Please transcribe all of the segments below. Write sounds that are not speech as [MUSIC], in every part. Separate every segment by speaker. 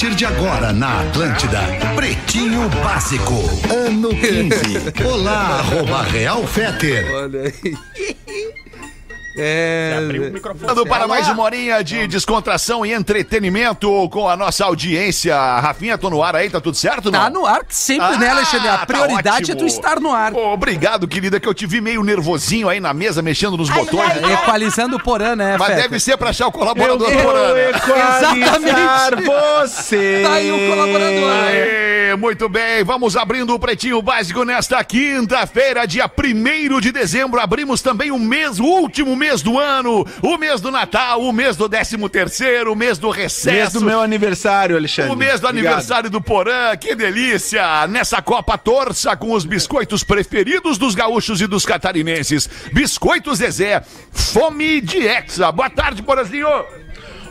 Speaker 1: Partir de agora na Atlântida, Pretinho Básico, ano 15. [LAUGHS] Olá, arroba Real Feter.
Speaker 2: Olha aí. [LAUGHS] É.
Speaker 3: Voltando para mais uma horinha de descontração e entretenimento com a nossa audiência. Rafinha, tô no ar aí, tá tudo certo?
Speaker 2: Tá
Speaker 3: não?
Speaker 2: no ar, sempre, né, Alexandre? A
Speaker 3: tá
Speaker 2: prioridade é tu estar no ar.
Speaker 3: Obrigado, querida, que eu te vi meio nervosinho aí na mesa, mexendo nos botões.
Speaker 2: Equalizando o Porã, né,
Speaker 3: Mas
Speaker 2: Feta?
Speaker 3: deve ser pra achar o colaborador
Speaker 2: Eu-
Speaker 3: Porã, né?
Speaker 2: Exatamente.
Speaker 4: você.
Speaker 2: Tá aí o colaborador.
Speaker 3: Aê, muito bem, vamos abrindo o Pretinho Básico nesta quinta-feira, dia 1 de dezembro. Abrimos também o mês, o último mês do ano, o mês do Natal, o mês do 13 terceiro, o mês do recesso.
Speaker 4: Mês do meu aniversário, Alexandre.
Speaker 3: O mês do
Speaker 4: Obrigado.
Speaker 3: aniversário do Porã, que delícia! Nessa Copa Torça com os biscoitos preferidos dos gaúchos e dos catarinenses. Biscoitos Zezé, fome de Hexa. Boa tarde, Porãzinho!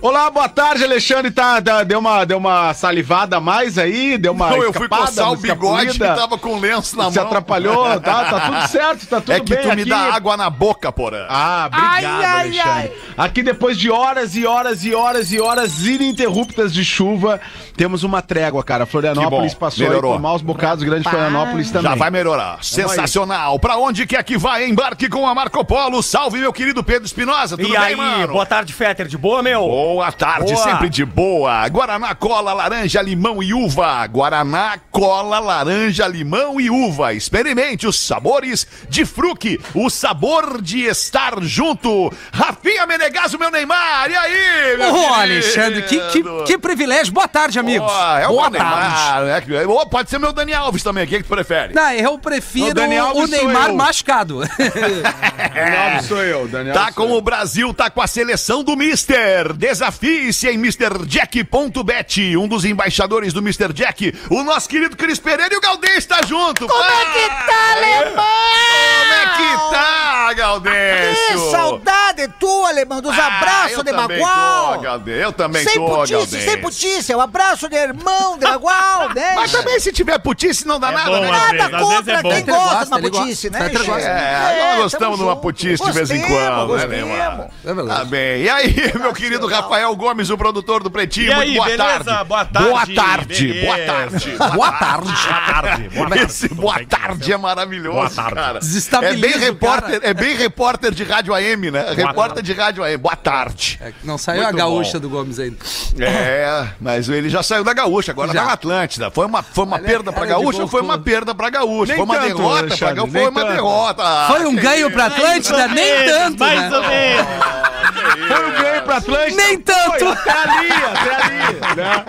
Speaker 4: Olá, boa tarde, Alexandre. Tá, tá- deu, uma, deu uma salivada a mais aí, deu uma
Speaker 3: Não, eu fui coçar
Speaker 4: uma
Speaker 3: o bigode que
Speaker 4: escapulida.
Speaker 3: tava com lenço na
Speaker 4: Se
Speaker 3: mão.
Speaker 4: atrapalhou, tá, tá tudo certo, tá tudo
Speaker 3: É que
Speaker 4: bem
Speaker 3: tu me
Speaker 4: aqui.
Speaker 3: dá água na boca, Porã.
Speaker 4: Ah, obrigado,
Speaker 2: Ai, ai,
Speaker 4: Alexandre. Aqui depois de horas e horas e horas e horas ininterruptas de chuva, temos uma trégua, cara. Florianópolis
Speaker 3: bom,
Speaker 4: passou
Speaker 3: melhorou.
Speaker 4: aí por maus bocados, grande Florianópolis também.
Speaker 3: Já vai melhorar. Sensacional. Pra onde quer que vá, embarque com a Marco Polo. Salve, meu querido Pedro Espinosa. Tudo
Speaker 5: E
Speaker 3: bem,
Speaker 5: aí,
Speaker 3: mano?
Speaker 5: boa tarde, Fetter, de boa, meu?
Speaker 3: Boa tarde,
Speaker 5: Boa.
Speaker 3: sempre de boa. Guaraná, cola, laranja, limão e uva. Guaraná, cola, laranja, limão e uva. Experimente os sabores de fruque, o sabor de estar junto. Rafinha Menegaso, meu Neymar. E aí, meu
Speaker 2: Ô,
Speaker 3: querido?
Speaker 2: Alexandre, que, que, que privilégio. Boa tarde, amigos.
Speaker 3: Ó, é o
Speaker 2: Boa
Speaker 3: meu
Speaker 2: tarde.
Speaker 3: Neymar, né? Que- Ou pode ser meu Dani Alves também. Quem que tu prefere?
Speaker 2: Não, eu prefiro
Speaker 4: O Daniel
Speaker 2: o
Speaker 4: Alves sou
Speaker 2: Neymar
Speaker 4: eu.
Speaker 2: machucado. [LAUGHS] [LAUGHS]
Speaker 4: Daniel sou eu, Daniel
Speaker 3: Tá
Speaker 4: sou
Speaker 3: com
Speaker 4: eu.
Speaker 3: o Brasil, tá com a seleção do Mister. Desafie-se em MrJack.bet, um dos embaixadores do Mr. Jack, o nosso querido Cris Pereira e o Galdês está junto. Como é que tá, alemão? Como é que tá, Galdês?
Speaker 6: Que saudade tua, alemão, dos abraços de Bagual.
Speaker 3: Eu também
Speaker 6: Sem
Speaker 3: tô,
Speaker 6: putice,
Speaker 3: Galdês.
Speaker 6: sem putice. O abraço de irmão de Bagual, [LAUGHS] né?
Speaker 3: Mas também se tiver putice não dá nada,
Speaker 5: bom,
Speaker 3: né?
Speaker 5: às
Speaker 6: Nada
Speaker 5: às
Speaker 6: contra
Speaker 5: é bom.
Speaker 6: quem gosta
Speaker 2: gosta,
Speaker 6: de uma putice, né,
Speaker 2: gosta.
Speaker 3: É, nós gostamos
Speaker 6: tamo
Speaker 3: de uma putice de vez em quando, né. Neymar?
Speaker 2: É verdade.
Speaker 3: Tá bem. E aí, meu querido Rafael Gomes, o produtor do Pretinho, muito boa tarde.
Speaker 5: Boa tarde,
Speaker 3: Boa tarde,
Speaker 5: beleza.
Speaker 3: boa tarde.
Speaker 2: Boa tarde.
Speaker 5: Boa tarde, [LAUGHS] boa tarde.
Speaker 3: Esse boa tarde é maravilhoso,
Speaker 5: Boa tarde.
Speaker 3: cara. É bem repórter,
Speaker 2: cara.
Speaker 3: é bem repórter de rádio AM, né? Repórter de rádio AM. Boa tarde.
Speaker 2: É, Não saiu
Speaker 3: Muito
Speaker 2: a gaúcha
Speaker 3: bom.
Speaker 2: do Gomes ainda.
Speaker 3: É, mas ele já saiu da gaúcha, agora
Speaker 2: Já.
Speaker 3: tá na Atlântida. Foi uma, foi uma
Speaker 2: Olha
Speaker 3: perda pra gaúcha ou foi uma perda pra gaúcha?
Speaker 4: Nem
Speaker 3: foi uma
Speaker 4: tanto,
Speaker 3: derrota pra gaúcha? Foi uma
Speaker 4: tanto.
Speaker 3: derrota.
Speaker 2: Foi um ganho pra Atlântida? Nem tanto,
Speaker 5: Mais ou
Speaker 2: né?
Speaker 5: menos.
Speaker 4: Foi o ganho pra Atlântica.
Speaker 2: Nem tanto.
Speaker 4: Até ali, até ali. Né?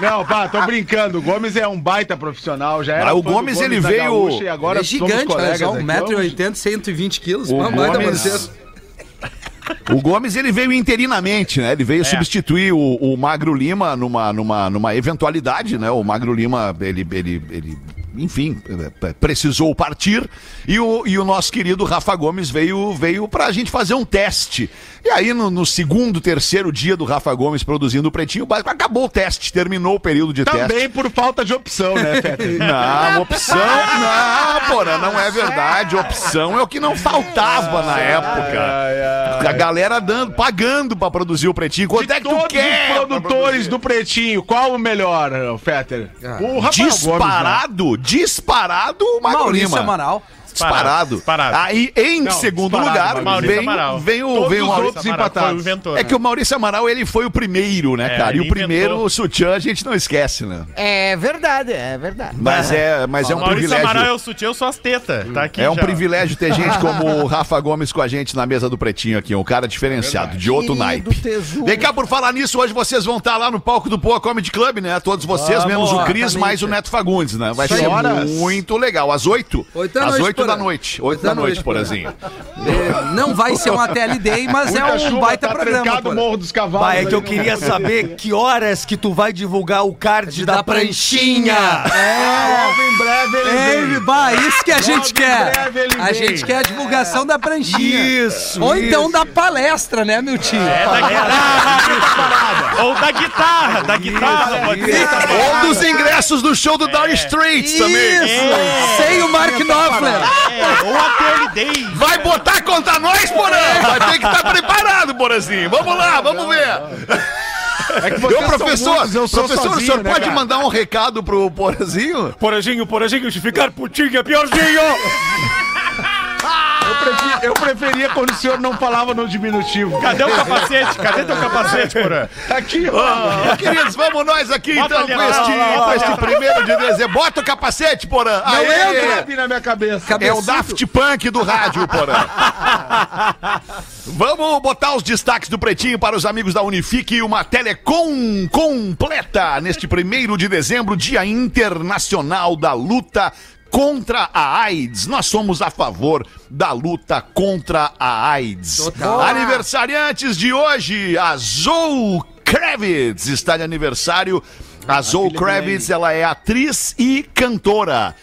Speaker 4: Não, pá, tô brincando. O Gomes é um baita profissional, já era
Speaker 3: Ah, o
Speaker 4: do
Speaker 3: Gomes, ele veio-
Speaker 4: Gaúcha e
Speaker 2: Ele
Speaker 4: agora
Speaker 2: é
Speaker 4: somos
Speaker 2: gigante, olha
Speaker 4: colegas
Speaker 2: só,
Speaker 4: aqui.
Speaker 2: 1,80m, 120 quilos.
Speaker 3: O Gomes-. O Gomes ele veio interinamente, né? Ele veio
Speaker 5: É.
Speaker 3: substituir o, o Magro Lima numa, numa, numa eventualidade, né? O Magro Lima, ele, ele, ele enfim, eh, precisou partir e o, e o nosso querido Rafa Gomes veio, veio pra gente fazer um teste. E aí, no, no segundo, terceiro dia do Rafa Gomes produzindo o Pretinho Básico, acabou o teste, terminou o período de teste.
Speaker 4: Também por falta de opção, né, Fetter? [LAUGHS]
Speaker 3: Não, opção. Não, porra, não é verdade. Opção é o que não faltava na época. A galera dando, pagando pra produzir o pretinho. Quanto é que tu
Speaker 4: Todos
Speaker 3: quer?
Speaker 4: produtores do Pretinho, qual o melhor, Fetter? O Rafael Gomes, né?
Speaker 3: Disparado, o Magro
Speaker 2: Maurício
Speaker 3: Lima.
Speaker 2: Amaral.
Speaker 3: Disparado.
Speaker 5: Disparado.
Speaker 3: Aí, em
Speaker 4: Não,
Speaker 3: segundo lugar,
Speaker 5: Maurício
Speaker 3: vem,
Speaker 5: Amaral.
Speaker 3: vem o,
Speaker 4: Todos
Speaker 3: vem o Maurício.
Speaker 5: o inventor.
Speaker 3: É que o Maurício Amaral, ele foi o primeiro, né,
Speaker 5: É,
Speaker 3: cara? E o primeiro
Speaker 5: inventou.
Speaker 3: sutiã a gente não esquece, né?
Speaker 6: É verdade, é verdade.
Speaker 3: Mas é, mas é um
Speaker 5: Maurício
Speaker 3: privilégio.
Speaker 5: Amaral é o sutiã, eu sou as tetas. Tá aqui
Speaker 3: É um
Speaker 5: já.
Speaker 3: privilégio ter gente [LAUGHS] como o Rafa Gomes com a gente na mesa do Pretinho aqui, um cara diferenciado, de outro
Speaker 6: Querido
Speaker 3: naipe.
Speaker 6: tesouro.
Speaker 3: Vem cá, por falar nisso, hoje vocês vão estar lá no palco do Poa Comedy Club, né? Todos vocês,
Speaker 5: Vamos,
Speaker 3: menos o Cris, mais o Neto Fagundes, né? Vai ser muito legal. Às oito?
Speaker 2: Oito da
Speaker 3: Às
Speaker 2: noite,
Speaker 3: oito da
Speaker 2: Porã?
Speaker 3: noite. Oito da noite, Porazinho. [LAUGHS]
Speaker 2: É, Não vai ser um ATL Day, mas é
Speaker 4: Muita
Speaker 2: um
Speaker 4: chuva,
Speaker 2: baita
Speaker 4: tá
Speaker 2: programa. Porã.
Speaker 4: Morro dos Cavalos.
Speaker 7: Bah, é que eu queria saber que horas que tu vai divulgar o card da,
Speaker 2: Da pranchinha.
Speaker 7: pranchinha.
Speaker 2: É.
Speaker 4: Logo em breve ele vem.
Speaker 2: bah, isso que a gente
Speaker 4: Logo em
Speaker 2: quer.
Speaker 4: breve ele
Speaker 2: A gente quer a divulgação da pranchinha.
Speaker 7: Isso,
Speaker 2: Ou então
Speaker 7: isso.
Speaker 2: da palestra, né, meu tio?
Speaker 5: É da guitarra. Ou da guitarra, da guitarra, pode ser. também.
Speaker 3: Ou dos ingressos do show do Dire Straits também.
Speaker 2: Isso! Sem o Mark Knopfler.
Speaker 5: É, ou.
Speaker 3: Vai botar contra nós, Porã? Vai ter que estar preparado, Porazinho. Vamos lá, vamos ver. [LAUGHS]
Speaker 4: É que são
Speaker 3: professor,
Speaker 4: muitos, eu sou
Speaker 3: professor, o
Speaker 4: sozinho,
Speaker 3: senhor
Speaker 4: né,
Speaker 3: pode
Speaker 4: cara?
Speaker 3: mandar um recado pro Porazinho?
Speaker 5: Porazinho, porazinho, se ficar putinho é piorzinho.
Speaker 4: Eu preferia, eu preferia quando o senhor não falava no diminutivo.
Speaker 5: Cadê o capacete? Cadê teu capacete, Porã?
Speaker 4: Aqui, ó.
Speaker 3: Ô, queridos, vamos nós aqui
Speaker 5: Bota
Speaker 3: então
Speaker 5: ali,
Speaker 3: com
Speaker 5: lá,
Speaker 3: este,
Speaker 5: lá, lá,
Speaker 3: com este
Speaker 5: lá.
Speaker 3: primeiro de dezembro. Bota o capacete, Porã.
Speaker 4: Não
Speaker 3: Aê!
Speaker 4: entra na minha cabeça.
Speaker 3: É o Daft Punk do rádio, Porã. Vamos botar os destaques do Pretinho para os amigos da Unifique. Uma telecom completa neste primeiro de dezembro, Dia Internacional da Luta contra a AIDS. Nós somos a favor da luta contra a AIDS.
Speaker 2: Total.
Speaker 3: Aniversariantes de hoje, a Zoe Kravitz está de aniversário. A Zoe Kravitz, ela é atriz e cantora.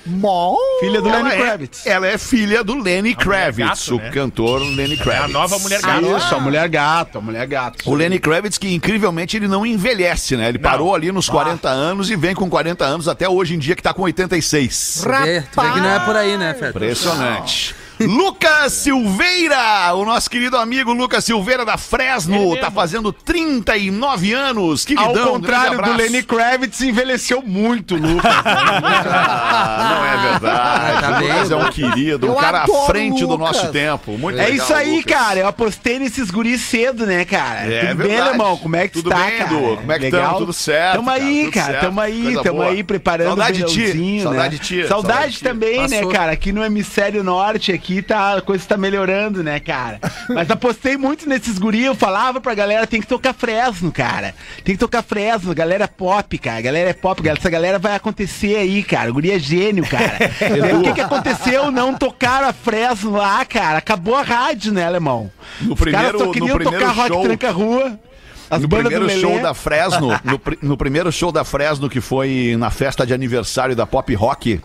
Speaker 4: Filha do
Speaker 3: Ela
Speaker 4: Lenny
Speaker 3: é,
Speaker 4: Kravitz.
Speaker 3: ela é filha do Lenny Kravitz,
Speaker 5: gato,
Speaker 3: o
Speaker 5: né?
Speaker 3: cantor Lenny
Speaker 5: É
Speaker 3: Kravitz.
Speaker 5: a nova mulher gata.
Speaker 4: Isso, a mulher gato, a mulher gato.
Speaker 3: O Lenny Kravitz, que incrivelmente ele não envelhece, né? Ele parou ali nos 40 anos e vem com 40 anos até hoje em dia que tá com 86.
Speaker 2: Tu vê, tu vê que não é por aí, né, Fred?
Speaker 3: Impressionante. Lucas Silveira, o nosso querido amigo Lucas Silveira da Fresno, tá fazendo 39 anos. Que
Speaker 4: Ao contrário do. Lenny Kravitz, envelheceu muito, Lucas. [LAUGHS]
Speaker 3: Ah, não é verdade.
Speaker 2: Tá
Speaker 3: o Lucas
Speaker 2: bem.
Speaker 3: é um querido, um
Speaker 6: Eu
Speaker 3: cara à frente do
Speaker 6: Lucas.
Speaker 3: nosso tempo. Muito
Speaker 4: É
Speaker 3: legal,
Speaker 4: isso aí,
Speaker 3: Lucas.
Speaker 4: cara. Eu apostei nesses guris cedo, né, cara?
Speaker 3: É
Speaker 4: Tudo bem,
Speaker 3: verdade.
Speaker 4: alemão? Como é que
Speaker 3: Tudo
Speaker 4: está,
Speaker 3: bem,
Speaker 4: cara?
Speaker 3: Edu? Como é que
Speaker 4: Legal?
Speaker 3: tamo? Tudo certo,
Speaker 4: Tamo
Speaker 3: cara,
Speaker 4: aí, cara.
Speaker 3: certo.
Speaker 4: Tamo aí,
Speaker 3: Coisa
Speaker 4: tamo
Speaker 3: boa.
Speaker 4: aí preparando
Speaker 3: Saudade
Speaker 4: o
Speaker 3: de ti,
Speaker 4: verãozinho,
Speaker 3: saudade
Speaker 4: né?
Speaker 3: de ti,
Speaker 4: Saudade,
Speaker 3: saudade de ti.
Speaker 4: também, né, cara? Aqui no hemisfério norte, aqui tá, a coisa tá melhorando, né, cara? Mas apostei muito nesses guris. Eu falava pra galera, tem que tocar Fresno, cara. Tem que tocar Fresno. Galera é pop, cara. A galera é pop. galera. Essa galera vai acontecer aí, cara. O guri é gênio, cara. [LAUGHS] O que que aconteceu? Não tocaram a Fresno lá, cara. Acabou a rádio, né, alemão?
Speaker 3: No
Speaker 4: Os
Speaker 3: primeiro-
Speaker 4: caras só queriam tocar rock
Speaker 3: show-
Speaker 4: tranca rua. As
Speaker 3: no primeiro show da Fresno, no, no primeiro show da Fresno, que foi na festa de aniversário da Pop Rock,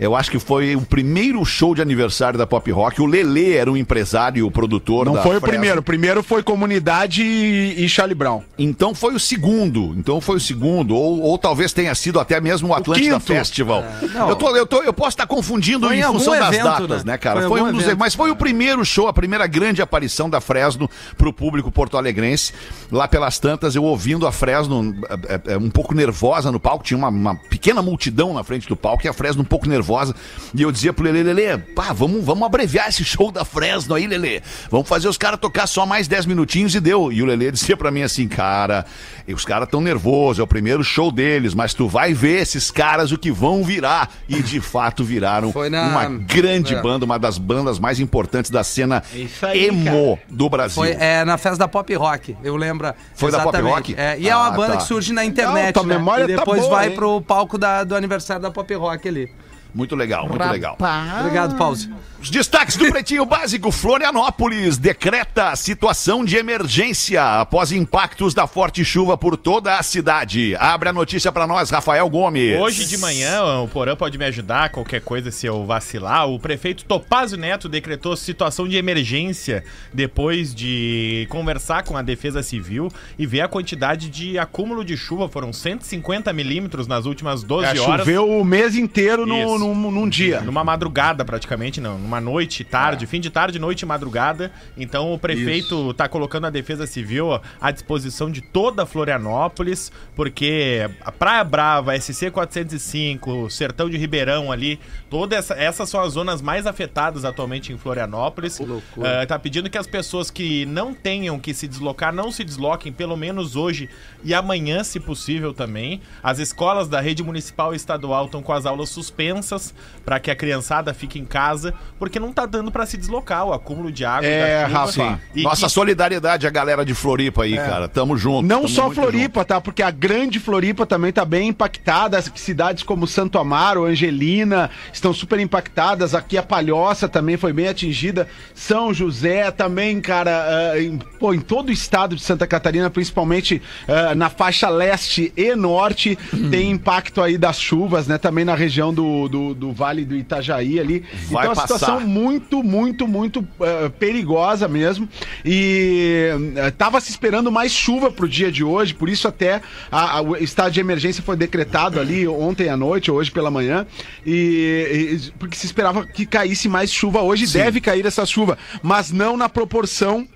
Speaker 3: eu acho que foi o primeiro show de aniversário da Pop Rock. O Lelê era o empresário, o produtor
Speaker 4: Não
Speaker 3: da
Speaker 4: foi o
Speaker 3: Fresno.
Speaker 4: primeiro. O primeiro foi Comunidade e, e Charlie Brown.
Speaker 3: Então foi o segundo. Então foi o segundo. Ou, ou talvez tenha sido até mesmo o Atlântida
Speaker 4: quinto.
Speaker 3: Festival.
Speaker 2: não.
Speaker 3: eu, tô, eu, tô, eu posso estar confundindo
Speaker 2: Foi
Speaker 3: em função das
Speaker 2: evento,
Speaker 3: datas,
Speaker 2: né?
Speaker 3: né, cara?
Speaker 2: Foi
Speaker 3: Foi, um dos.
Speaker 2: evento.
Speaker 3: Mas foi o primeiro show, a primeira grande aparição da Fresno pro público porto-alegrense. Lá pelas tantas, eu ouvindo a Fresno é, é, é, um pouco nervosa no palco. Tinha uma, uma pequena multidão na frente do palco e a Fresno um pouco nervosa. E eu dizia pro Lelê, Lelê, pá, vamos, vamos abreviar esse show da Fresno aí, Lelê. Vamos fazer os caras tocar só mais 10 minutinhos e deu. E o Lelê dizia pra mim assim, cara, os caras tão nervosos, é o primeiro show deles, mas tu vai ver esses caras o que vão virar. E de fato viraram
Speaker 2: na-
Speaker 3: uma grande
Speaker 2: É.
Speaker 3: banda, uma das bandas mais importantes da cena
Speaker 4: Isso aí,
Speaker 3: emo do Brasil.
Speaker 2: Foi é, na festa da Pop Rock, eu lembro.
Speaker 3: Foi da Pop
Speaker 2: exatamente.
Speaker 3: Rock?
Speaker 2: É, e é uma
Speaker 3: Ah,
Speaker 2: banda
Speaker 3: tá.
Speaker 2: que surge na internet,
Speaker 4: Não, tua
Speaker 2: né?
Speaker 4: memória
Speaker 2: e
Speaker 4: tá
Speaker 2: depois
Speaker 4: boa,
Speaker 2: vai
Speaker 4: hein?
Speaker 2: pro palco da- do aniversário da Pop Rock ali.
Speaker 3: Muito legal, muito legal.
Speaker 2: Obrigado, Pause.
Speaker 3: Os destaques do Pretinho Básico. Florianópolis decreta situação de emergência após impactos da forte chuva por toda a cidade. Abre a notícia pra nós, Rafael Gomes.
Speaker 5: Hoje de manhã, o Porã pode me ajudar, qualquer coisa se eu vacilar. O prefeito Topázio Neto decretou situação de emergência depois de conversar com a Defesa Civil e ver a quantidade de acúmulo de chuva. Foram 150 milímetros nas últimas 12
Speaker 4: É,
Speaker 5: horas.
Speaker 4: choveu o mês inteiro no, num, num dia.
Speaker 5: Numa madrugada, praticamente, não. Numa noite, tarde, fim de tarde, noite e madrugada. Então o prefeito tá colocando a Defesa Civil à disposição de toda Florianópolis, porque a Praia Brava, SC 405, Sertão de Ribeirão ali, todas essa, essas são as zonas mais afetadas atualmente em Florianópolis. Ah, tá pedindo que as pessoas que não tenham que se deslocar, não se desloquem, pelo menos hoje e amanhã, se possível também. As escolas da rede municipal e estadual estão com as aulas suspensas pra que a criançada fique em casa, porque não tá dando pra se deslocar o acúmulo de água.
Speaker 4: É. Rafa.
Speaker 3: Nossa
Speaker 5: que-
Speaker 3: solidariedade à galera de Floripa aí, cara. Tamo junto.
Speaker 4: Não
Speaker 3: tamo
Speaker 4: só Floripa, tá? Porque a grande Floripa também tá bem impactada. As Cidades como Santo Amaro, Angelina estão super impactadas. Aqui a Palhoça também foi bem atingida. São José também, cara. ah, em, pô, em todo o estado de Santa Catarina, principalmente ah, na faixa leste e norte, tem impacto aí das chuvas, né? Também na região do, do, do Vale do Itajaí ali.
Speaker 3: Vai
Speaker 4: então a situação
Speaker 3: passar.
Speaker 4: muito, muito, muito eh, perigosa mesmo. E eh, tava se esperando mais chuva pro dia de hoje, por isso até a- a- o estado de emergência foi decretado ali ontem à noite, hoje pela manhã, e, e- porque se esperava que caísse mais chuva hoje, deve cair essa chuva, mas não na proporção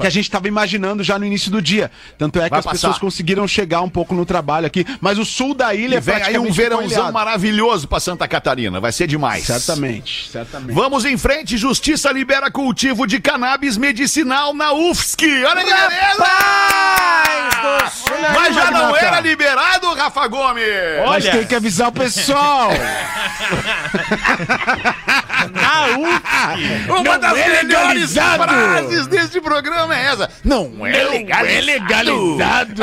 Speaker 4: que a gente estava imaginando já no início do dia. Tanto é que
Speaker 3: Vai
Speaker 4: as
Speaker 3: passar.
Speaker 4: pessoas conseguiram chegar um pouco no trabalho aqui, mas o sul da ilha
Speaker 3: E vem aí um verãozão maravilhoso pra Santa Catarina. Vai ser demais.
Speaker 4: Certamente, certamente.
Speaker 3: Vamos em frente. Justiça libera cultivo de cannabis medicinal na UFSC. Olha que beleza! Mas já não era liberado, Rafa Gomes?
Speaker 4: Mas
Speaker 5: Olha.
Speaker 4: tem que avisar o pessoal. [LAUGHS]
Speaker 5: Na UFSC!
Speaker 3: Uma das
Speaker 4: é
Speaker 3: melhores
Speaker 4: legalizado.
Speaker 3: frases deste programa é essa. Não é legalizado.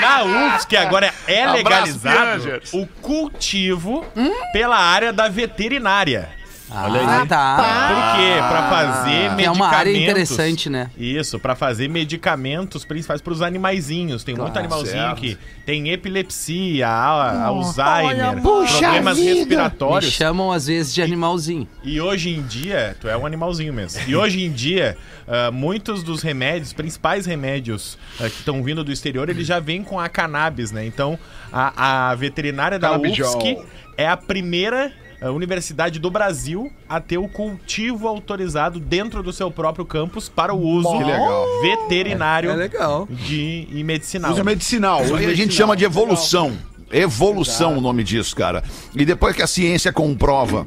Speaker 5: Na UFSC agora é
Speaker 3: Abraço,
Speaker 5: legalizado
Speaker 3: Piangers.
Speaker 5: o cultivo pela área da veterinária.
Speaker 2: Ah, tá.
Speaker 5: Por quê? Pra fazer
Speaker 2: Que
Speaker 5: medicamentos.
Speaker 2: é uma área interessante, né?
Speaker 5: Isso, pra fazer medicamentos principais pros animaizinhos. Tem muito animalzinho
Speaker 3: certo.
Speaker 5: que tem epilepsia, a- Alzheimer,
Speaker 6: puxa
Speaker 5: problemas
Speaker 6: vida.
Speaker 2: Me
Speaker 5: respiratórios.
Speaker 2: chamam às vezes de animalzinho.
Speaker 5: E hoje em dia, tu é um animalzinho mesmo. E hoje em dia, ah, muitos dos remédios, principais remédios ah, que estão vindo do exterior, eles já vêm com a cannabis, né? Então, a, a veterinária da. UFSC é a primeira ah, universidade do Brasil a ter o cultivo autorizado dentro do seu próprio campus para o uso
Speaker 4: Que legal.
Speaker 5: veterinário
Speaker 2: É legal.
Speaker 5: de, e medicinal.
Speaker 4: Usa medicinal.
Speaker 3: Aí a gente
Speaker 4: medicinal.
Speaker 3: chama de evolução. Evolução o nome disso, cara. E depois que a ciência comprova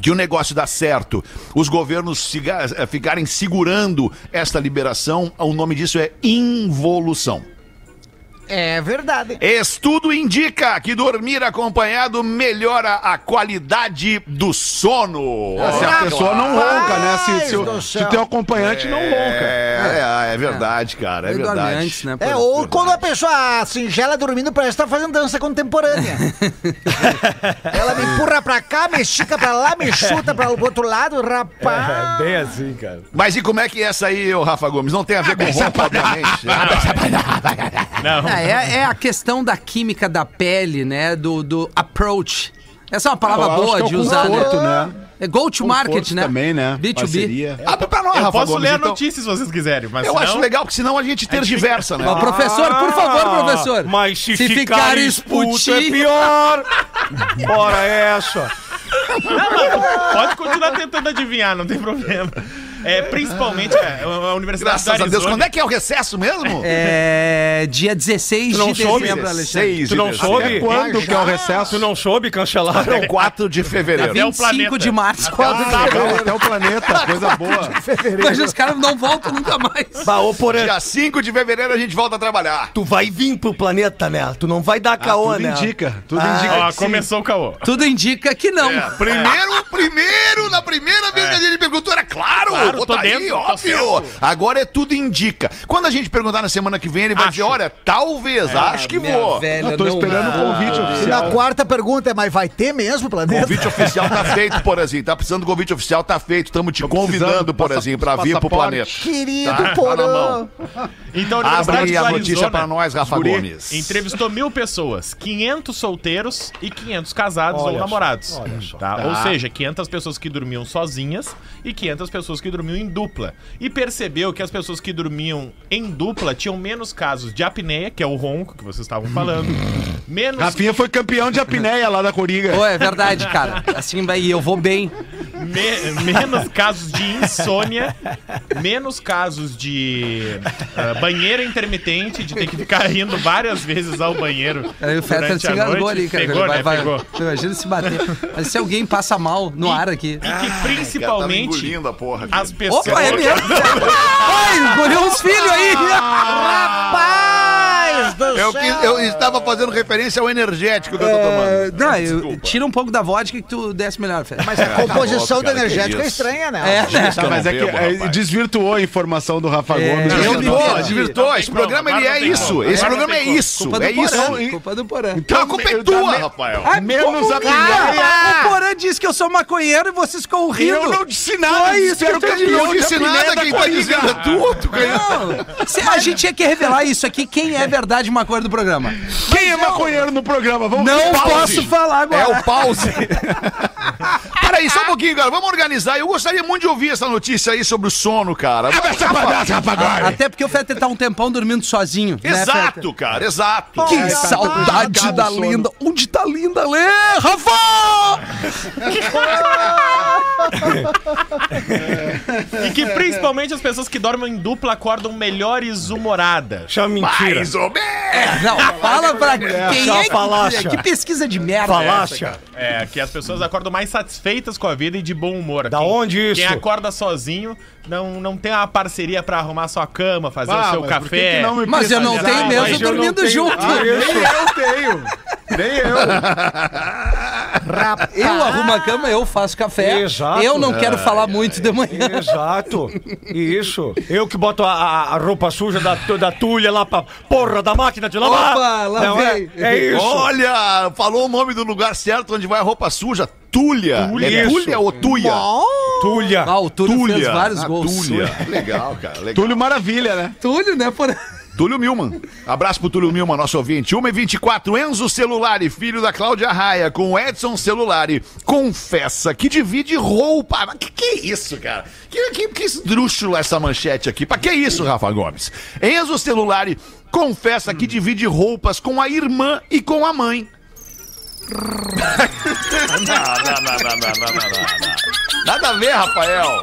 Speaker 3: que o negócio dá certo, os governos eh, ficarem segurando esta liberação, o nome disso é involução.
Speaker 6: É verdade.
Speaker 3: Estudo indica que dormir acompanhado melhora a qualidade do sono.
Speaker 4: Se a pessoa não ronca, né? Se, se, o- se teu acompanhante não ronca.
Speaker 3: É, é, é verdade, cara, é
Speaker 2: Ele
Speaker 3: verdade.
Speaker 2: antes, né?
Speaker 6: É, ou quando a pessoa singela dormindo, parece que tá fazendo dança contemporânea. [LAUGHS] Ela me empurra pra cá, me estica pra lá, me chuta pra o outro lado, rapaz.
Speaker 7: É bem assim, cara.
Speaker 3: Mas e como é que é essa aí, ô Rafa Gomes? Não tem a ver com roupa, obviamente.
Speaker 5: Não,
Speaker 2: Ah, é, é a questão da química da pele, né? Do, do approach. Essa é uma palavra
Speaker 4: Eu
Speaker 2: boa
Speaker 4: é
Speaker 2: de usar,
Speaker 4: conforto,
Speaker 2: né?
Speaker 4: né?
Speaker 2: É go to market, né?
Speaker 4: também, né?
Speaker 2: B2B.
Speaker 4: Parceria.
Speaker 3: Abre pra nós,
Speaker 5: eu
Speaker 3: Rafa
Speaker 5: posso
Speaker 3: Gomes,
Speaker 5: ler a
Speaker 3: então.
Speaker 5: notícia se vocês quiserem, mas
Speaker 3: Eu
Speaker 5: senão-
Speaker 3: acho legal, porque senão a gente tergiversa, né?
Speaker 2: Ó, professor, por favor,
Speaker 7: Ah,
Speaker 2: professor.
Speaker 7: Mas se,
Speaker 2: Se
Speaker 7: ficar,
Speaker 2: ficar
Speaker 7: esputo é pior. [LAUGHS] Bora essa.
Speaker 5: Pode continuar tentando adivinhar, não tem problema. É, principalmente é, a Universidade
Speaker 3: Graças
Speaker 5: do
Speaker 3: a Deus. Quando é que é o recesso mesmo?
Speaker 2: É dia 16
Speaker 7: Tu não
Speaker 2: de
Speaker 7: soube?
Speaker 2: dezembro, Alexandre.
Speaker 3: Seis
Speaker 7: Tu não
Speaker 3: de
Speaker 7: soube?
Speaker 4: Quando que é o recesso?
Speaker 7: Tu não soube? Cancelaram.
Speaker 3: Até o 4 de fevereiro.
Speaker 5: Até o
Speaker 2: 25
Speaker 5: planeta.
Speaker 2: de março.
Speaker 4: Ah, legal, até o planeta, coisa boa.
Speaker 2: Mas os caras não voltam nunca mais.
Speaker 7: Bah, ô, Porã,
Speaker 3: Dia 5 de fevereiro a gente volta a trabalhar.
Speaker 7: tu vai vir pro planeta, né? Tu não vai dar caô,
Speaker 4: tudo
Speaker 7: né?
Speaker 4: indica, tudo
Speaker 7: Ah,
Speaker 4: indica.
Speaker 5: Ó, começou o caô.
Speaker 2: Tudo indica que não.
Speaker 3: É, primeiro, primeiro, na primeira vez que a gente perguntou, era claro,
Speaker 5: Claro, tô
Speaker 3: tá aí,
Speaker 5: dentro, tô
Speaker 3: óbvio.
Speaker 5: certo.
Speaker 3: Agora é tudo indica. Quando a gente perguntar na semana que vem, ele vai
Speaker 5: Acho.
Speaker 3: dizer, olha, talvez, acho que vou.
Speaker 2: velha,
Speaker 4: Eu tô
Speaker 2: não
Speaker 4: esperando o convite
Speaker 6: E na
Speaker 4: oficial.
Speaker 6: quarta pergunta é, mas vai ter mesmo planeta?
Speaker 3: Convite oficial tá feito, Porazinho. Tá precisando do convite oficial, tá feito. Estamos te convidando,
Speaker 4: precisando,
Speaker 3: Porazinho, pra
Speaker 4: passa-
Speaker 3: vir pro planeta.
Speaker 6: Querido
Speaker 3: Tá, tá
Speaker 6: Porã.
Speaker 3: mão.
Speaker 5: Então, a Universidade
Speaker 3: Abre a notícia
Speaker 5: Arizona
Speaker 3: pra nós, Rafa
Speaker 4: Guri.
Speaker 3: Gomes.
Speaker 5: entrevistou mil pessoas, 500 solteiros e 500 casados
Speaker 7: Olha
Speaker 5: ou
Speaker 7: só,
Speaker 5: namorados.
Speaker 7: olha só.
Speaker 5: Tá? Ou seja, 500 pessoas que dormiam sozinhas e 500 pessoas que dormiam em dupla. E percebeu que as pessoas que dormiam em dupla tinham menos casos de apneia, que é o ronco que vocês estavam falando, [LAUGHS] menos
Speaker 4: Rafinha foi campeão de apneia lá da Coringa.
Speaker 2: Pô, é verdade, cara. Assim, vai- eu vou bem.
Speaker 5: Me- menos casos de insônia, menos casos de ah, banheiro intermitente, de ter que ficar indo várias vezes ao banheiro.
Speaker 2: Aí o Fetter
Speaker 5: durante
Speaker 2: se
Speaker 5: a
Speaker 2: engasgou
Speaker 5: noite.
Speaker 2: ali, cara.
Speaker 5: Pegou,
Speaker 2: Ele
Speaker 5: né?
Speaker 2: vai-
Speaker 5: Pegou.
Speaker 2: vai- Imagina se bater. Mas se alguém passa mal no ar aqui.
Speaker 5: E que
Speaker 3: Cara,
Speaker 5: principalmente
Speaker 3: engolindo a porra.
Speaker 5: as pessoas.
Speaker 2: Opa, é mesmo? [LAUGHS] Ai, engoliu uns filhos aí.
Speaker 6: Rapaz Deus do
Speaker 3: Eu,
Speaker 6: céu.
Speaker 3: quis- eu estava fazendo referência ao energético que eu tô
Speaker 2: É,
Speaker 3: tomando.
Speaker 2: não, eu- tira um pouco da vodka que tu desce melhor.
Speaker 6: Mas a composição
Speaker 3: louco,
Speaker 6: do
Speaker 3: cara, que
Speaker 6: energético é estranha, né?
Speaker 2: É, né?
Speaker 4: Tá, mas é que é, desvirtuou a informação do Rafa Gomes.
Speaker 3: Desvirtuou, desvirtuou. Esse programa ele é isso. Esse programa é isso.
Speaker 2: Do
Speaker 3: É isso.
Speaker 2: Culpa do Porã.
Speaker 3: Então a culpa é tua, Rafael.
Speaker 4: Menos a primeira.
Speaker 2: O Porã disse que eu sou maconheiro e vocês ficam rindo.
Speaker 4: Eu não disse nada,
Speaker 2: Foi isso
Speaker 4: espero
Speaker 2: que eu
Speaker 3: Não disse nada, quem tá dizendo é tu. tu ganhou.
Speaker 2: Não. Se- A gente tinha que revelar isso aqui, quem é verdade maconheiro do programa.
Speaker 4: Quem é maconheiro no programa? Vamos
Speaker 2: Não
Speaker 4: Pause.
Speaker 2: posso falar agora.
Speaker 3: É o pause. [LAUGHS] Peraí, só um pouquinho, cara. Vamos organizar. Eu gostaria muito de ouvir essa notícia aí sobre o sono, cara.
Speaker 2: Até porque o Fetter tá um tempão dormindo sozinho. né,
Speaker 3: Exato,
Speaker 2: Fetter?
Speaker 3: cara, exato.
Speaker 2: Que
Speaker 4: tá
Speaker 2: saudade da linda. Onde tá linda, Lê? Rafa!
Speaker 5: E que principalmente as pessoas que dormem em dupla acordam melhores humoradas.
Speaker 7: Chama mentira.
Speaker 3: Mais ou menos.
Speaker 2: Não, fala pra quem
Speaker 7: Só
Speaker 2: é que, que pesquisa de merda é
Speaker 7: Falácia.
Speaker 5: É, que as pessoas acordam mais satisfeitas com a vida e de bom humor.
Speaker 7: Da
Speaker 5: Quem-
Speaker 7: onde isso?
Speaker 5: Quem acorda sozinho não, não tem uma parceria pra arrumar sua cama, fazer
Speaker 4: Ah,
Speaker 5: o seu
Speaker 4: mas
Speaker 5: café.
Speaker 4: que não me
Speaker 2: Mas eu não tenho mesmo
Speaker 7: mas eu não
Speaker 2: dormindo
Speaker 7: tenho-
Speaker 2: junto.
Speaker 4: Ah, nem eu tenho. Nem eu.
Speaker 2: Eu arrumo a cama, eu faço café.
Speaker 7: Exato.
Speaker 2: Eu não quero falar muito de manhã.
Speaker 7: Exato. Isso. Eu que boto a, a- a roupa suja da, da tulha lá pra porra da máquina de lavar.
Speaker 2: Opa, lá
Speaker 7: Não é?
Speaker 2: vem.
Speaker 7: É isso.
Speaker 3: Olha, falou o nome do lugar certo onde vai a roupa suja. Tulha.
Speaker 7: Tulha.
Speaker 3: É. Tulha ou Tuia?
Speaker 7: Tulha.
Speaker 2: Ah, o Túlio fez
Speaker 3: Tulha.
Speaker 2: vários
Speaker 3: Ah,
Speaker 2: gols.
Speaker 3: Tulha. [LAUGHS] Legal, cara. Legal.
Speaker 4: Túlio Maravilha, né?
Speaker 2: Túlio, né? Por...
Speaker 3: Túlio Milman. Abraço pro Túlio Milman, nosso ouvinte. 1h24, Enzo Celulari, filho da Cláudia Raia, com o Edson Celulari, confessa que divide roupa. Mas que que é isso, cara? Que, que, que esdrúxulo essa manchete aqui. Pra que isso, Rafa Gomes? Enzo Celulari confessa que divide roupas com a irmã e com a mãe. Não, não, não, não, não, não, não, não. Nada a ver, Rafael.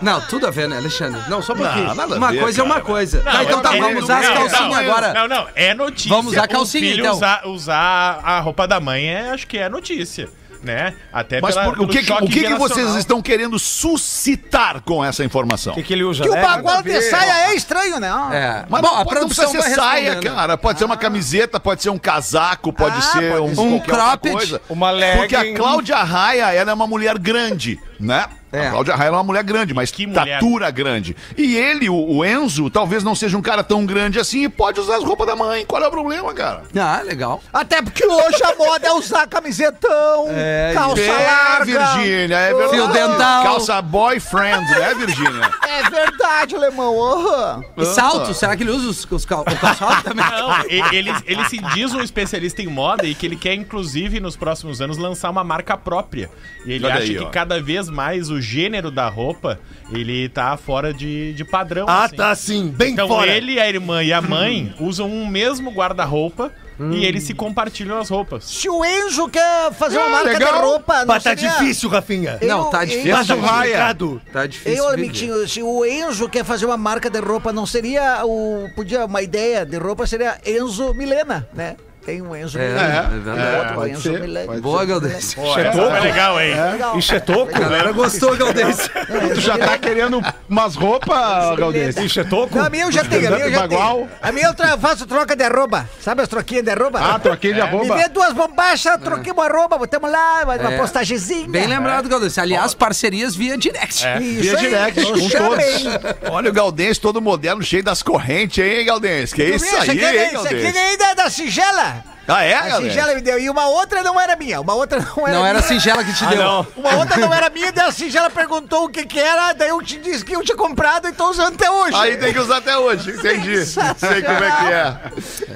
Speaker 2: Não, tudo a ver, né, Alexandre? Não, só um pouquinho.
Speaker 3: Não, nada a
Speaker 2: uma
Speaker 3: ver,
Speaker 2: coisa é uma
Speaker 3: cara.
Speaker 2: coisa.
Speaker 5: Não,
Speaker 2: tá, então tá,
Speaker 5: é-
Speaker 2: vamos usar as calcinhas agora.
Speaker 5: Não, não, é notícia.
Speaker 2: Vamos usar a
Speaker 5: O
Speaker 2: calcinha,
Speaker 5: filho
Speaker 2: então.
Speaker 5: Usar, usar a roupa da mãe, é, acho que é notícia, né? Até
Speaker 3: Mas
Speaker 5: pela,
Speaker 3: por- o que, o que, que vocês estão querendo suscitar com essa informação?
Speaker 7: O que, que ele usa?
Speaker 6: Que o bagual de saia é estranho, né?
Speaker 2: É.
Speaker 3: Mas
Speaker 2: Bom,
Speaker 3: não,
Speaker 2: a
Speaker 3: pode- não precisa
Speaker 2: produção
Speaker 3: ser saia, cara. Pode ser uma camiseta, pode ser um casaco, pode
Speaker 6: Ah,
Speaker 3: ser
Speaker 6: pode
Speaker 3: um.
Speaker 2: Um cropped.
Speaker 3: coisa.
Speaker 7: Uma legging.
Speaker 3: Porque a Cláudia Raia, ela é uma mulher grande, né?
Speaker 2: É.
Speaker 3: A Cláudia Raia é uma mulher grande, mas
Speaker 5: Que mulher.
Speaker 3: estatura grande. E ele, o, o Enzo, talvez não seja um cara tão grande assim e pode usar as roupas da mãe. Qual é o problema, cara?
Speaker 2: Ah, legal.
Speaker 6: Até porque hoje a moda é usar camisetão, calça
Speaker 3: é,
Speaker 6: larga.
Speaker 3: Virgínia, é verdade.
Speaker 2: Fio dental.
Speaker 3: Calça boyfriend, né, Virgínia? [LAUGHS]
Speaker 6: É verdade, alemão. aham.
Speaker 2: E salto? Será que ele usa os, os, cal- o calçado [LAUGHS] também?
Speaker 5: Não, ele, ele se diz um especialista em moda e que ele quer, inclusive, nos próximos anos, lançar uma marca própria. E ele
Speaker 3: Olha
Speaker 5: acha
Speaker 3: aí,
Speaker 5: que
Speaker 3: ó.
Speaker 5: cada vez mais o gênero da roupa, ele tá fora de, de padrão.
Speaker 7: Ah,
Speaker 5: assim.
Speaker 7: tá sim, bem
Speaker 5: Então
Speaker 7: fora.
Speaker 5: ele, a irmã e a mãe usam um mesmo guarda-roupa e eles se compartilham as roupas.
Speaker 6: Se o Enzo quer fazer uma
Speaker 4: Ah,
Speaker 6: marca
Speaker 4: legal.
Speaker 6: de roupa, não
Speaker 7: Mas tá difícil, Rafinha.
Speaker 6: Eu-
Speaker 2: Não, tá difícil.
Speaker 4: Mas Raia.
Speaker 7: complicado.
Speaker 2: Tá difícil.
Speaker 6: Eu. Mitinho, se o Enzo quer fazer uma marca de roupa, não seria o. Podia, uma ideia de roupa seria Enzo Milena, né? Tem um Enzo
Speaker 2: É,
Speaker 6: Milena.
Speaker 2: é verdade.
Speaker 4: Pode
Speaker 6: Enzo
Speaker 4: ser, pode
Speaker 2: Boa, Galdês.
Speaker 5: Pô, essa foi legal, hein?
Speaker 6: Legal.
Speaker 7: Isso é toco?
Speaker 2: A galera gostou, Galdês.
Speaker 4: Tu já tá querendo umas roupas, Galdês?
Speaker 7: Isso é toco?
Speaker 6: Não, a minha eu já tenho, a minha eu já
Speaker 4: Bagual.
Speaker 6: tenho. A minha eu tra- faço troca de arroba. Sabe as troquinhas de arroba?
Speaker 4: Ah, troquei de
Speaker 6: Me
Speaker 4: arroba.
Speaker 6: vê duas bombachas, troquemos arroba, botamos lá, uma, uma
Speaker 2: É.
Speaker 6: postagemzinha.
Speaker 2: Bem lembrado, Galdês. Aliás, parcerias via direct.
Speaker 6: Isso
Speaker 4: Via direct, com
Speaker 6: chamei.
Speaker 3: Olha o Galdense todo moderno, cheio das correntes, hein, Galdense? Que isso aí,
Speaker 6: aqui,
Speaker 3: hein,
Speaker 6: é- esse aqui
Speaker 3: Galdense?
Speaker 6: ganhei da, da Sigela.
Speaker 3: Ah, é,
Speaker 6: A? Sigela me deu. E uma outra não era minha. Uma outra não era
Speaker 2: Não era a
Speaker 6: minha.
Speaker 2: singela que te
Speaker 7: Ah,
Speaker 2: deu.
Speaker 7: não.
Speaker 6: Uma outra não era minha, daí a Sigela perguntou o que que era, daí eu te disse que eu tinha comprado e tô usando até hoje.
Speaker 3: Aí tem que usar até hoje, entendi. Sei como é que é.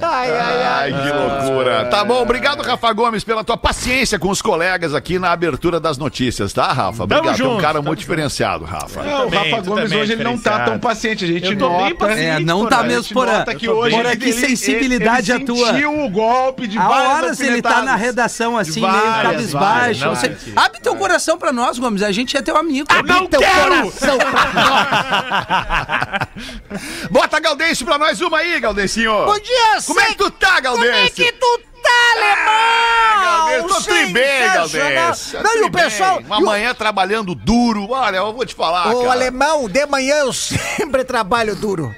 Speaker 6: Ai, ai, ai.
Speaker 3: Ai, que loucura. Tá bom, obrigado, Rafa Gomes, pela tua paciência com os colegas aqui na abertura das notícias, tá, Rafa? Obrigado, tu é um
Speaker 5: junto,
Speaker 3: cara
Speaker 5: tamo
Speaker 3: muito diferenciado, Rafa.
Speaker 4: Não, o
Speaker 5: também,
Speaker 4: Rafa
Speaker 5: tu
Speaker 4: Gomes
Speaker 5: também é
Speaker 4: hoje ele não tá
Speaker 5: diferenciado.
Speaker 4: tão paciente. A gente
Speaker 5: Eu tô bem
Speaker 4: nota.
Speaker 5: paciente.
Speaker 2: É, não
Speaker 5: Porã,
Speaker 2: tá
Speaker 4: a
Speaker 2: mesmo,
Speaker 4: gente
Speaker 2: Porã.
Speaker 4: nota que hoje
Speaker 2: Porã,
Speaker 4: ele-
Speaker 2: que
Speaker 4: ele-
Speaker 2: sensibilidade
Speaker 4: ele
Speaker 2: a tua.
Speaker 4: sentiu o golpe de
Speaker 2: Há
Speaker 4: várias
Speaker 2: horas ele tá na redação assim,
Speaker 4: De
Speaker 2: meio
Speaker 4: várias,
Speaker 2: cabisbaixo.
Speaker 5: várias,
Speaker 2: não
Speaker 5: várias.
Speaker 2: Abre teu coração pra nós, Gomes. A gente é teu amigo.
Speaker 5: Não
Speaker 6: Teu
Speaker 5: quero!
Speaker 6: coração [LAUGHS]
Speaker 3: Bota Galdense pra nós uma aí, Galdencinho.
Speaker 6: Bom dia,
Speaker 3: Como é que tu tá,
Speaker 6: Como é que tu tá, alemão?
Speaker 3: Galdense,
Speaker 6: Um
Speaker 3: tô tri bem. Galdês.
Speaker 6: Não, e o pessoal...
Speaker 3: Uma
Speaker 6: o-
Speaker 3: manhã trabalhando duro. Olha, eu vou te falar,
Speaker 6: Ô,
Speaker 3: cara.
Speaker 6: alemão, de manhã eu [LAUGHS] sempre trabalho duro.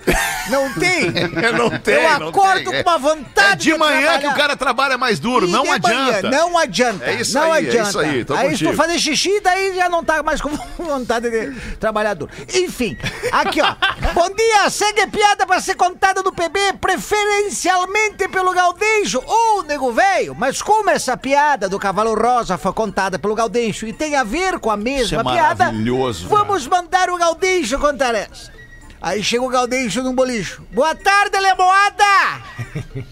Speaker 6: Não tem?
Speaker 3: Não [LAUGHS] tem,
Speaker 6: eu
Speaker 3: não
Speaker 6: acordo
Speaker 3: tem.
Speaker 6: com uma vontade
Speaker 3: É de manhã que
Speaker 6: trabalhar.
Speaker 3: o cara trabalha mais duro,
Speaker 6: E
Speaker 3: não
Speaker 6: de manhã,
Speaker 3: adianta.
Speaker 6: não adianta.
Speaker 3: É isso
Speaker 6: não
Speaker 3: aí, é
Speaker 6: adianta.
Speaker 3: isso aí, tô
Speaker 6: aí se tu
Speaker 3: contigo.
Speaker 6: fazer xixi, daí já não tá mais com [LAUGHS] vontade de trabalhar duro. Enfim, aqui ó. Bom dia, segue piada pra ser contada no PB, preferencialmente pelo Gaudêncio ou Velho. Mas como essa piada do cavalo rosa foi contada pelo Gaudêncio e tem a ver com a mesma
Speaker 3: é
Speaker 6: piada,
Speaker 3: maravilhoso,
Speaker 6: vamos mandar o Gaudêncio contar essa. Aí chega o Gaudêncio num bolicho. Boa tarde, Lemoada!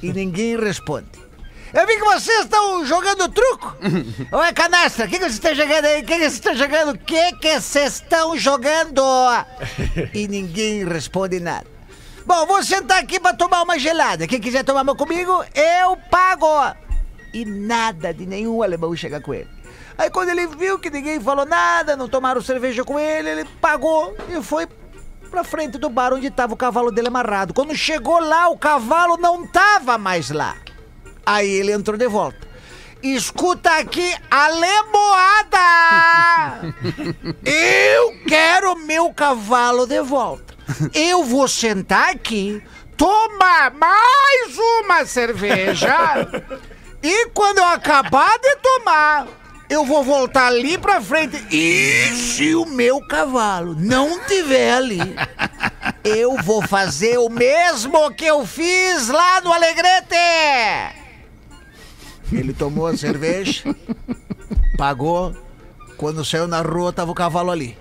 Speaker 6: e ninguém responde. Eu vi que vocês estão jogando truco. [LAUGHS] Ou é canastra? O que, que vocês estão jogando aí? O que, que vocês estão jogando? O que, que vocês estão jogando? [LAUGHS] E ninguém responde nada. Bom, vou sentar aqui pra tomar uma gelada. Quem quiser tomar uma comigo, eu pago. E nada de nenhum alemão chega com ele. Aí quando ele viu que ninguém falou nada, não tomaram cerveja com ele, ele pagou e foi pra frente do bar onde tava o cavalo dele amarrado. Quando chegou lá, o cavalo não tava mais lá. Aí ele entrou de volta. Escuta aqui a lemoada! [LAUGHS] Eu quero meu cavalo de volta. Eu vou sentar aqui, tomar mais uma cerveja e quando eu acabar de tomar, eu vou voltar ali pra frente. E se o meu cavalo não tiver ali, eu vou fazer o mesmo que eu fiz lá no Alegrete. Ele tomou a cerveja, pagou. Quando saiu na rua, tava o cavalo ali.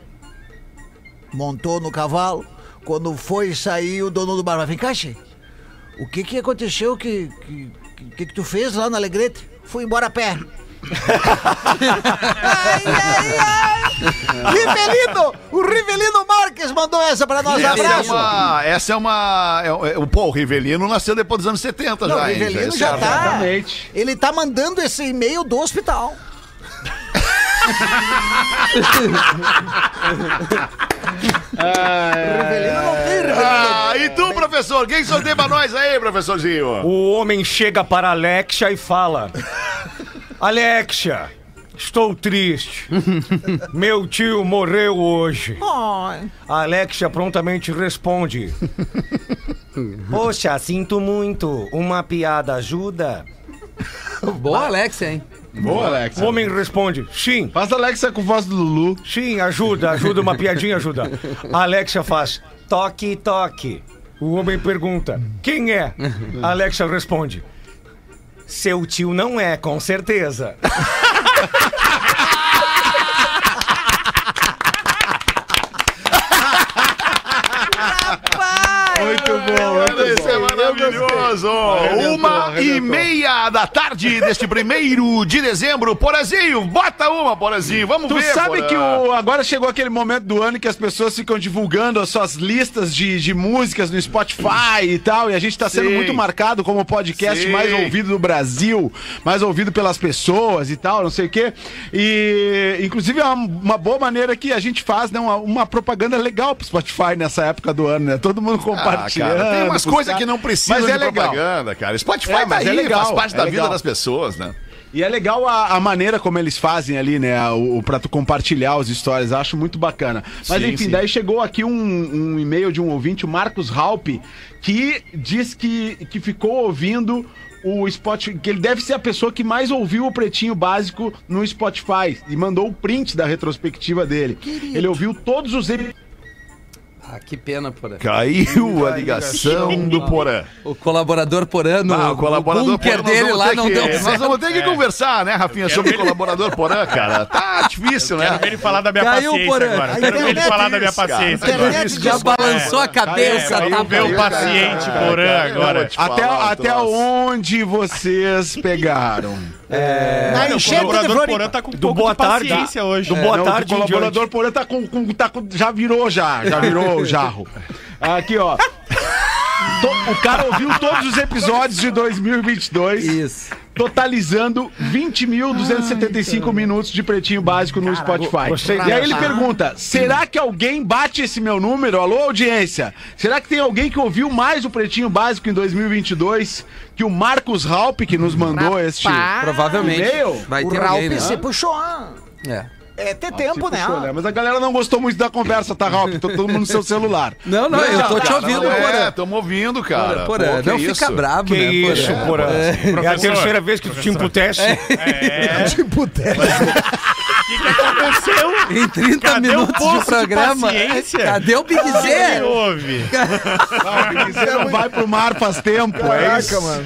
Speaker 6: Montou no cavalo. Quando foi sair, o dono do bar vai vem cá, che. O que que aconteceu? Que que, que que tu fez lá no Alegrete? Fui embora a pé. [LAUGHS] ai, ai, ai. Rivelino! O Rivelino Marques mandou essa pra nós.
Speaker 3: Essa é
Speaker 6: Abraço!
Speaker 3: uma. Essa é uma. É, é, pô, o Rivelino nasceu depois dos anos 70
Speaker 6: Não,
Speaker 3: já.
Speaker 6: o? Rivelino
Speaker 3: Esse
Speaker 6: já
Speaker 3: é-
Speaker 6: tá.
Speaker 4: Exatamente.
Speaker 6: Ele tá mandando esse e-mail do hospital.
Speaker 3: Ah, e tu, professor? Quem sorteia pra nós aí, professorzinho?
Speaker 7: O homem chega para Alexia e fala: Alexia, estou triste. Meu tio morreu hoje. A Alexia prontamente responde: Poxa, sinto muito. Uma piada ajuda?
Speaker 2: Boa, Alexia, hein?
Speaker 4: Boa, Alex.
Speaker 7: O homem responde: Sim,
Speaker 4: Faz a Alexa com voz do Lulu.
Speaker 7: sim, ajuda, ajuda, uma piadinha ajuda. A Alexia faz: Toque, toque. O homem pergunta: Quem é? A Alexia responde: Seu tio não é, com certeza. [LAUGHS]
Speaker 4: Muito bom, muito
Speaker 3: Esse é maravilhoso! Uma e meia da tarde deste primeiro de dezembro. Porazinho, bota uma, Porazinho. Vamos
Speaker 4: Tu
Speaker 3: ver.
Speaker 4: sabe
Speaker 3: Porã.
Speaker 4: que o, agora chegou aquele momento do ano que as pessoas ficam divulgando as suas listas de, de músicas no Spotify e tal, e a gente tá sendo
Speaker 3: Sim.
Speaker 4: muito marcado como o podcast
Speaker 3: Sim.
Speaker 4: mais ouvido do Brasil, mais ouvido pelas pessoas e tal, não sei o quê. E, inclusive, é uma, uma boa maneira que a gente faz, né, uma, uma propaganda legal pro Spotify nessa época do ano, né? Todo mundo
Speaker 3: Ah,
Speaker 4: compartilhando.
Speaker 3: cara, tem umas coisas que não precisam
Speaker 4: Mas é
Speaker 3: de
Speaker 4: legal.
Speaker 3: propaganda, cara. Spotify
Speaker 4: É,
Speaker 3: tá
Speaker 4: mas
Speaker 3: aí,
Speaker 4: é legal,
Speaker 3: faz parte
Speaker 4: é
Speaker 3: da
Speaker 4: legal.
Speaker 3: vida das pessoas, né?
Speaker 4: E é legal a, a maneira como eles fazem ali, né? O, o, pra tu compartilhar as histórias. Acho muito bacana. Mas
Speaker 3: Sim,
Speaker 4: enfim,
Speaker 3: sim.
Speaker 4: daí chegou aqui um, um e-mail de um ouvinte, o Marcos Halpe, que diz que, que ficou ouvindo o Spotify, que ele deve ser a pessoa que mais ouviu o Pretinho Básico no Spotify. E mandou o print da retrospectiva dele. Ele ouviu todos os episódios.
Speaker 2: Ah, que pena, Porã.
Speaker 3: Caiu a ligação do Porã.
Speaker 2: O colaborador Porã no
Speaker 3: Ah, o colaborador
Speaker 2: bunker
Speaker 3: Porã, nós
Speaker 2: dele lá não
Speaker 3: que-
Speaker 2: deu
Speaker 3: Nós
Speaker 2: certo.
Speaker 3: vamos ter que conversar, né, Rafinha, sobre o colaborador Porã, cara. Tá [LAUGHS] difícil, né?
Speaker 5: Quero ver ele falar da minha
Speaker 2: Caiu,
Speaker 5: paciência
Speaker 2: Porã.
Speaker 5: agora.
Speaker 6: A
Speaker 5: Quero ver ele
Speaker 6: internet
Speaker 5: falar da minha
Speaker 3: cara.
Speaker 5: paciência
Speaker 3: A
Speaker 5: agora.
Speaker 6: internet
Speaker 2: Já balançou a cabeça,
Speaker 5: É,
Speaker 2: tá
Speaker 5: ver o paciente Porã
Speaker 3: eu
Speaker 5: agora.
Speaker 4: Até, até onde vocês pegaram?
Speaker 6: Na
Speaker 5: O
Speaker 6: enchente de
Speaker 5: colaborador Porã
Speaker 6: Floripa.
Speaker 5: tá com um
Speaker 7: Do
Speaker 5: pouco
Speaker 7: boa
Speaker 5: de
Speaker 7: tarde.
Speaker 5: paciência hoje.
Speaker 7: Do boa
Speaker 4: Não,
Speaker 7: tarde
Speaker 4: o colaborador. Porã tá com, com- tá com- já virou já, já virou o jarro. Aqui, ó. To- o cara ouviu todos os episódios de 2022,
Speaker 2: Isso.
Speaker 4: totalizando 20.275 minutos de pretinho básico no Spotify.
Speaker 7: gostei
Speaker 4: E aí ele pergunta: será que alguém bate esse meu número? Alô, audiência? Será que tem alguém que ouviu mais o pretinho básico em 2022 que o Marcos Halp, que nos mandou este.
Speaker 2: Provavelmente.
Speaker 4: E-mail?
Speaker 2: Vai
Speaker 6: o
Speaker 2: ter né?
Speaker 6: se puxou.
Speaker 2: É.
Speaker 6: É ter tempo, né?
Speaker 4: Puxou, né? Mas a galera não gostou muito da conversa, tá, Ralph? Tô todo mundo no seu celular. [LAUGHS]
Speaker 2: Não, não, eu tô te
Speaker 3: Cara,
Speaker 2: ouvindo,
Speaker 3: não é, tamo ouvindo, cara.
Speaker 2: Porã,
Speaker 3: Pô, que
Speaker 2: não fica
Speaker 3: isso?
Speaker 2: bravo,
Speaker 7: Que
Speaker 2: né,
Speaker 7: isso,
Speaker 2: Porã?
Speaker 7: porra. É, a
Speaker 5: Professor,
Speaker 7: terceira vez que tu te emputece. [LAUGHS]
Speaker 6: Tipo,
Speaker 5: O [LAUGHS] que, que aconteceu?
Speaker 2: Em 30
Speaker 5: Cadê o
Speaker 2: minutos de
Speaker 5: de
Speaker 2: programa.
Speaker 5: paciência?
Speaker 2: Cadê o Big
Speaker 5: O que
Speaker 2: Z?
Speaker 5: houve?
Speaker 4: Você não vai pro mar faz tempo, é isso?
Speaker 6: mano.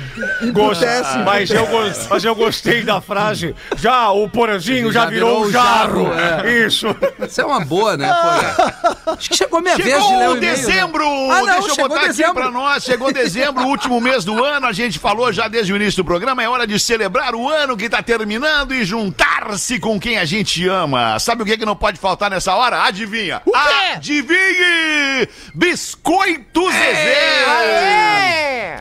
Speaker 7: Gosto. Mas eu, mas eu gostei da frase. Já o Porazinho já,
Speaker 2: Já
Speaker 7: virou
Speaker 2: virou
Speaker 7: um
Speaker 2: o
Speaker 7: jarro.
Speaker 2: jarro,
Speaker 7: Isso.
Speaker 2: Isso é uma boa, né, Porã? Acho que chegou minha vez de ler
Speaker 3: Chegou
Speaker 2: o né?
Speaker 3: dezembro!
Speaker 2: Ah, não,
Speaker 3: Deixa eu
Speaker 2: chegou
Speaker 3: botar
Speaker 2: dezembro.
Speaker 3: aqui pra nós. Chegou dezembro, último mês do ano. A gente falou já desde o início do programa. É hora de celebrar o ano que tá terminando e juntar-se com quem a gente ama. Sabe o que, que não pode faltar nessa hora? Adivinha?
Speaker 6: O quê?
Speaker 3: Adivinhe! Biscoito Zezé!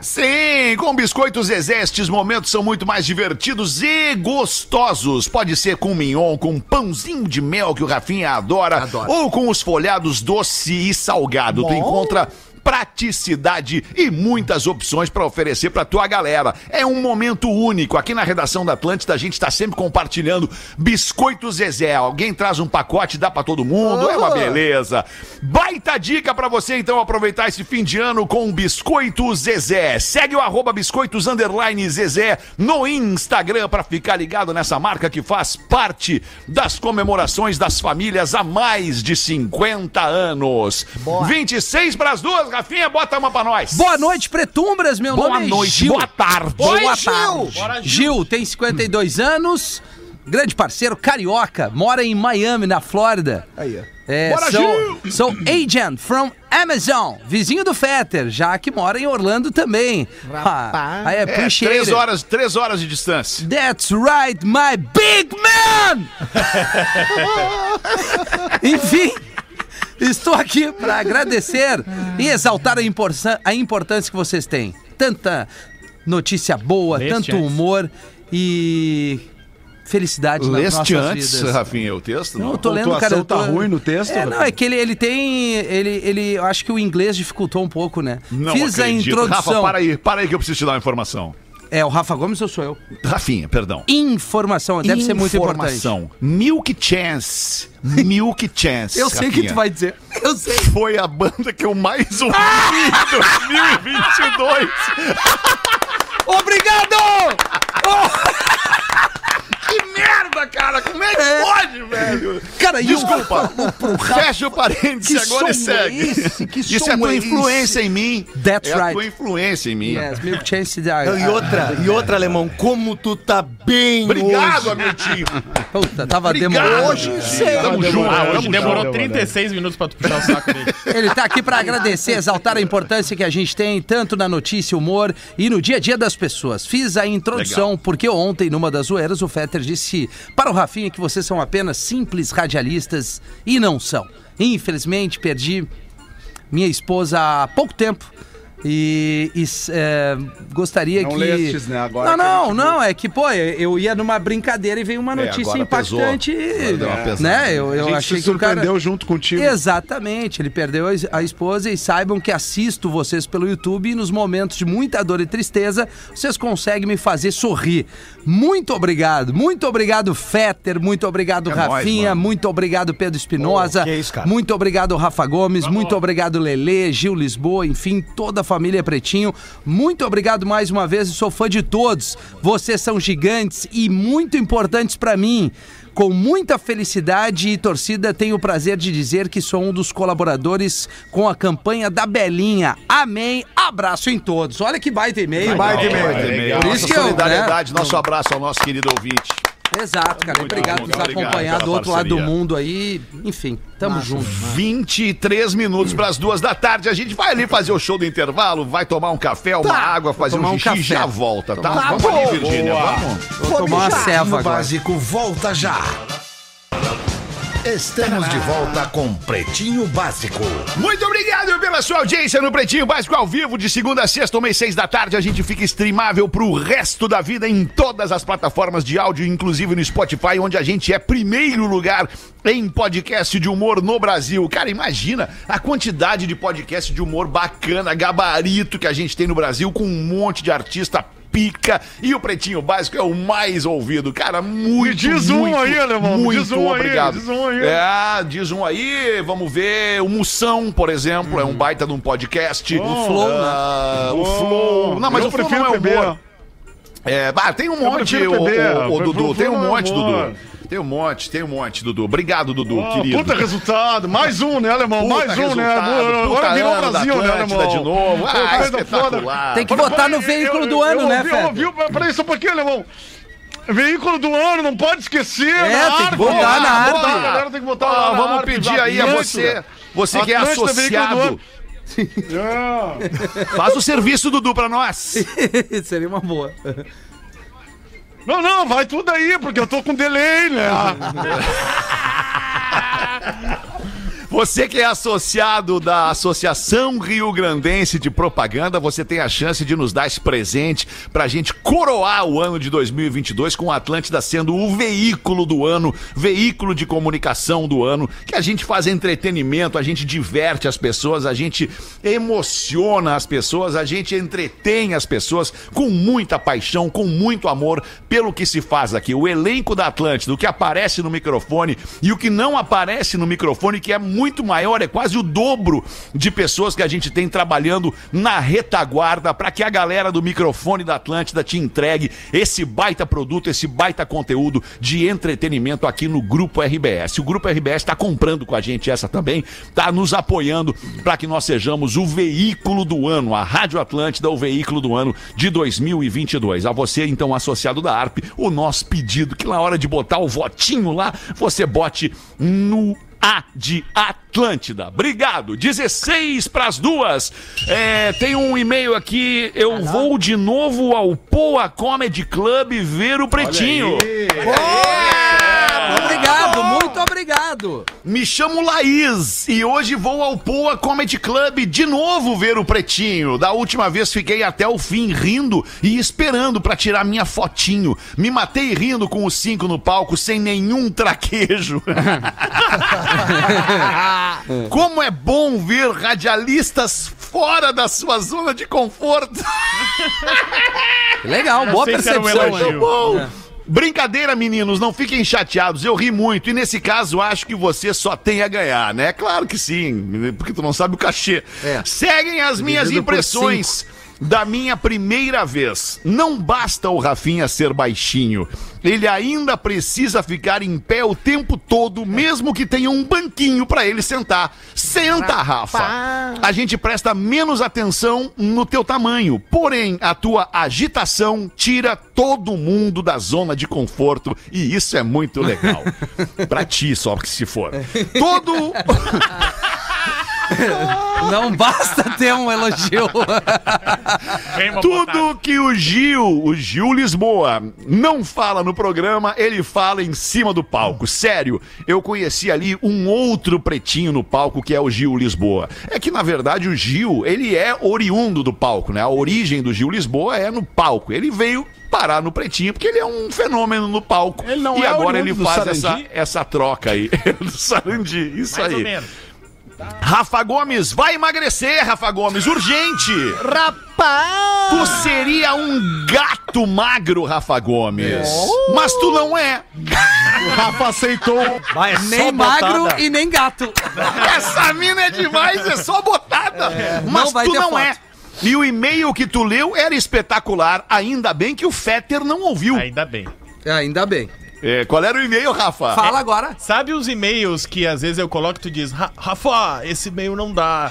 Speaker 3: Sim, com Biscoito Zezé, estes momentos são muito mais divertidos e gostosos. Pode ser com mignon, com pãozinho de mel que o Rafinha adora,
Speaker 2: Adoro.
Speaker 3: ou com os folhados doce e salgado. Tu encontra praticidade e muitas opções para oferecer para tua galera. É um momento único. Aqui na redação da Atlântida a gente está sempre compartilhando biscoito Zezé. Alguém traz um pacote, dá para todo mundo, é uma beleza. Baita dica para você então aproveitar esse fim de ano com biscoito Zezé. Segue o arroba biscoitos underline Zezé no Instagram para ficar ligado nessa marca que faz parte das comemorações das famílias há mais de 50 anos. 26 para as duas, Rafinha, bota uma para nós.
Speaker 2: Boa noite, Pretumbras. Meu
Speaker 3: Boa
Speaker 2: nome é
Speaker 3: noite,
Speaker 2: Gil.
Speaker 3: boa tarde.
Speaker 2: Boa
Speaker 3: Oi,
Speaker 2: tarde.
Speaker 5: Bora, Gil.
Speaker 2: Gil tem 52 anos, grande parceiro, carioca, mora em Miami, na Flórida.
Speaker 6: Aí, ó.
Speaker 2: É,
Speaker 3: Bora,
Speaker 2: sou,
Speaker 3: Gil!
Speaker 2: sou agent from Amazon, vizinho do Fetter, já que mora em Orlando também.
Speaker 6: Rapaz.
Speaker 2: Ah, I
Speaker 3: É, três
Speaker 2: it.
Speaker 3: horas, três horas de distância.
Speaker 2: That's right, my big man! [LAUGHS] Enfim, estou aqui para agradecer e exaltar a, importância- a importância que vocês têm. Tanta notícia boa,
Speaker 5: Leste
Speaker 2: tanto
Speaker 5: antes.
Speaker 2: humor e felicidade nas
Speaker 3: Leste
Speaker 2: nossas
Speaker 3: antes,
Speaker 2: vidas.
Speaker 3: Rafinha, o texto?
Speaker 2: Não, eu tô lendo, cara. eu tô...
Speaker 4: tá ruim no texto,
Speaker 2: É, não, é que ele, ele tem. Ele, ele. Eu acho que o inglês dificultou um pouco, né?
Speaker 3: Não
Speaker 2: Fiz a
Speaker 3: acredito.
Speaker 2: introdução.
Speaker 3: Rafa, para aí, para aí que eu preciso te dar uma informação.
Speaker 2: É, o Rafa Gomes ou sou eu?
Speaker 3: Rafinha, perdão.
Speaker 2: Informação, deve ser muito importante.
Speaker 3: Informação. Milk Chance. Milk Chance. [LAUGHS]
Speaker 2: Eu sei o que tu vai dizer. Eu sei.
Speaker 3: Foi a banda que eu mais ouvi em 2022. [LAUGHS]
Speaker 2: Obrigado! [LAUGHS]
Speaker 3: Que merda, cara! Como é que
Speaker 2: É.
Speaker 3: pode, velho?
Speaker 2: Cara,
Speaker 3: Desculpa. [LAUGHS] [LAUGHS] Fecha o parênteses
Speaker 2: Que
Speaker 3: agora e
Speaker 2: som
Speaker 3: segue.
Speaker 2: é esse? Que
Speaker 3: Isso
Speaker 2: som
Speaker 3: é a tua
Speaker 2: é
Speaker 3: influência em mim.
Speaker 2: That's
Speaker 3: é a
Speaker 2: right.
Speaker 3: tua influência em mim.
Speaker 2: Yes, Milk Chance.
Speaker 7: Não, e outra, e outra, alemão, como tu tá bem
Speaker 3: Obrigado,
Speaker 7: hoje.
Speaker 3: Hamiltinho.
Speaker 2: Puta, tava demorando.
Speaker 6: Hoje.
Speaker 3: Tamo junto.
Speaker 5: Ah, hoje demorou
Speaker 3: junto.
Speaker 5: 36 minutos pra tu puxar o saco dele. [LAUGHS]
Speaker 2: Ele tá aqui pra agradecer, exaltar a importância que a gente tem, tanto na notícia, humor e no dia a dia das pessoas. Fiz a introdução
Speaker 3: Legal.
Speaker 2: porque ontem, numa das zoeiras, o Fetter disse para o Rafinha que vocês são apenas simples radialistas e não são. Infelizmente, perdi minha esposa há pouco tempo. E, e, é, gostaria
Speaker 4: Não
Speaker 2: que.
Speaker 4: lestes, né? Agora
Speaker 2: não, não, não. É que, pô, eu ia numa brincadeira e veio uma
Speaker 3: É,
Speaker 2: notícia
Speaker 3: pesou.
Speaker 2: impactante.
Speaker 3: Pesada.
Speaker 2: né? Eu, eu achei
Speaker 4: se
Speaker 2: que o cara.
Speaker 4: surpreendeu junto contigo.
Speaker 2: Exatamente, ele perdeu a es- a esposa e saibam que assisto vocês pelo YouTube e nos momentos de muita dor e tristeza, vocês conseguem me fazer sorrir. Muito obrigado, muito obrigado Fetter, muito obrigado
Speaker 3: É nóis,
Speaker 2: Rafinha,
Speaker 3: mano.
Speaker 2: muito obrigado Pedro Espinosa,
Speaker 7: cara.
Speaker 2: muito obrigado Rafa Gomes, muito obrigado Lele, Gil Lisboa, enfim, toda a família Pretinho. Muito obrigado mais uma vez, eu sou fã de todos. Vocês são gigantes e muito importantes pra mim. Com muita felicidade e torcida, tenho o prazer de dizer que sou um dos colaboradores com a campanha da Belinha. Amém. Abraço em todos. Olha que baita e-mail.
Speaker 6: baita e-mail.
Speaker 2: Por isso que eu,
Speaker 3: solidariedade, nosso abraço ao nosso querido ouvinte.
Speaker 2: Exato, cara.
Speaker 3: Muito
Speaker 2: obrigado por nos acompanhar do outro lado do mundo aí. Enfim, tamo junto.
Speaker 3: 23 minutos para as duas da tarde. A gente vai ali fazer o show do intervalo, vai tomar um café, uma água, fazer
Speaker 2: tomar
Speaker 3: um
Speaker 2: um
Speaker 3: xixi e
Speaker 2: café.
Speaker 3: já volta, tá?
Speaker 6: Tá
Speaker 3: vamos
Speaker 6: bom.
Speaker 3: ali, Virgínia, vamos.
Speaker 2: Vou tomar uma ceva agora.
Speaker 1: Básico volta já. Estamos de volta com Pretinho Básico.
Speaker 3: Muito obrigado pela sua audiência no Pretinho Básico ao vivo, de segunda a sexta, mês seis da tarde. A gente fica streamável pro resto da vida em todas as plataformas de áudio, inclusive no Spotify, onde a gente é primeiro lugar em podcast de humor no Brasil. Cara, imagina a quantidade de podcast de humor bacana, gabarito que a gente tem no Brasil, com um monte de artista pica e o Pretinho Básico é o mais ouvido. Cara, muito,
Speaker 8: diz um
Speaker 3: muito,
Speaker 8: aí, alemão,
Speaker 3: muito
Speaker 8: diz um aí,
Speaker 3: obrigado.
Speaker 8: diz um aí.
Speaker 3: É, diz um aí, vamos ver. O Moção, por exemplo, é um baita de um podcast.
Speaker 8: Oh,
Speaker 3: o Flow, o Flow. Não, mas
Speaker 8: eu
Speaker 3: o Flow
Speaker 8: prefiro
Speaker 3: não é humor. É, tem um monte, o, o- o Dudu, tem um monte. Dudu. Tem um monte, tem um monte, Dudu. Obrigado, Dudu,
Speaker 8: Ah,
Speaker 3: querido.
Speaker 8: puta resultado, mais um, né, alemão?
Speaker 3: Puta
Speaker 8: mais um, né? Agora virou
Speaker 3: da
Speaker 8: Brasil, né, alemão?
Speaker 3: de novo. Ah, espetacular.
Speaker 2: Tem que votar no veículo
Speaker 8: eu-
Speaker 2: do ano,
Speaker 8: eu
Speaker 2: né, Fé?
Speaker 8: ouvi- Peraí só um pouquinho, alemão. Veículo do ano, não pode esquecer.
Speaker 2: É,
Speaker 8: na
Speaker 2: tem que votar na
Speaker 8: Boa,
Speaker 2: arte.
Speaker 8: A galera tem que votar na
Speaker 3: vamos
Speaker 8: arte,
Speaker 3: pedir aí a você, você que é associado. [LAUGHS]
Speaker 8: É.
Speaker 3: Faz o serviço, Dudu, pra nós. [LAUGHS]
Speaker 2: Seria uma boa.
Speaker 8: Não, não, vai tudo aí, porque eu tô com delay, né? [LAUGHS]
Speaker 3: Você que é associado da Associação Rio Grandense de Propaganda, você tem a chance de nos dar esse presente pra gente coroar o ano de 2022 com a Atlântida sendo o veículo do ano, veículo de comunicação do ano, que a gente faz entretenimento, a gente diverte as pessoas, a gente emociona as pessoas, a gente entretém as pessoas com muita paixão, com muito amor pelo que se faz aqui. O elenco da Atlântida, o que aparece no microfone e o que não aparece no microfone, que é muito maior, é quase o dobro de pessoas que a gente tem trabalhando na retaguarda para que a galera do microfone da Atlântida te entregue esse baita produto, esse baita conteúdo de entretenimento aqui no Grupo RBS. O Grupo RBS está comprando com a gente essa também, está nos apoiando para que nós sejamos o veículo do ano, a Rádio Atlântida, o veículo do ano de 2022. A você, então, associado da ARP, o nosso pedido que na hora de botar o votinho lá, você bote no a de Atlântida. Obrigado. 16 para as duas. É, tem um e-mail aqui. Eu vou de novo ao Poa Comedy Club ver o Pretinho.
Speaker 2: Obrigado, muito obrigado.
Speaker 3: Me chamo Laís e hoje vou ao Poa Comedy Club de novo ver o Pretinho. Da última vez fiquei até o fim rindo e esperando pra tirar minha fotinho. Me matei rindo com os cinco no palco sem nenhum traquejo. [LAUGHS] Como é bom ver radialistas fora da sua zona de conforto.
Speaker 2: Legal, boa
Speaker 5: um
Speaker 2: percepção
Speaker 5: elogio.
Speaker 3: Bom, Brincadeira, meninos, não fiquem chateados. Eu ri muito e nesse caso acho que você só tem a ganhar, né? Claro que sim, porque tu não sabe o cachê.
Speaker 2: É.
Speaker 3: Seguem as minhas
Speaker 2: Dividido
Speaker 3: impressões da minha primeira vez. Não basta o Rafinha ser baixinho. Ele ainda precisa ficar em pé o tempo todo, mesmo que tenha um banquinho pra ele sentar. Senta, Rafa. A gente presta menos atenção no teu tamanho, porém a tua agitação tira todo mundo da zona de conforto e isso é muito legal. [LAUGHS] pra ti só que se for. Todo [LAUGHS] [LAUGHS]
Speaker 2: Não basta ter um elogio.
Speaker 3: Tudo que o Gil, o Gil Lisboa, não fala no programa, ele fala em cima do palco. Sério, eu conheci ali um outro pretinho no palco que é o Gil Lisboa. É que na verdade o Gil, ele é oriundo do palco, né? A origem do Gil Lisboa é no palco. Ele veio parar no pretinho porque ele é um fenômeno no palco.
Speaker 4: Ele não
Speaker 3: e
Speaker 4: é
Speaker 3: agora ele faz essa, essa troca aí. [LAUGHS] do Sarandi, isso
Speaker 5: Mais
Speaker 3: aí. Rafa Gomes, vai emagrecer, Rafa Gomes, urgente!
Speaker 6: Rapaz!
Speaker 3: Tu seria um gato magro, Rafa Gomes. Mas tu não é.
Speaker 8: O Rafa aceitou.
Speaker 7: Vai, é
Speaker 2: nem magro
Speaker 7: botada.
Speaker 2: e nem gato.
Speaker 3: Essa mina é demais, é só botada.
Speaker 2: Não
Speaker 3: Mas
Speaker 2: vai
Speaker 3: tu
Speaker 2: ter
Speaker 3: não
Speaker 2: foto.
Speaker 3: é. E o e-mail que tu leu era espetacular. Ainda bem que o Fetter não ouviu.
Speaker 5: Ainda bem.
Speaker 2: É, ainda bem.
Speaker 3: É, qual era o e-mail, Rafa?
Speaker 2: Fala agora.
Speaker 5: Sabe os e-mails que às vezes eu coloco e tu diz, "Ra- Rafa, esse e-mail não dá.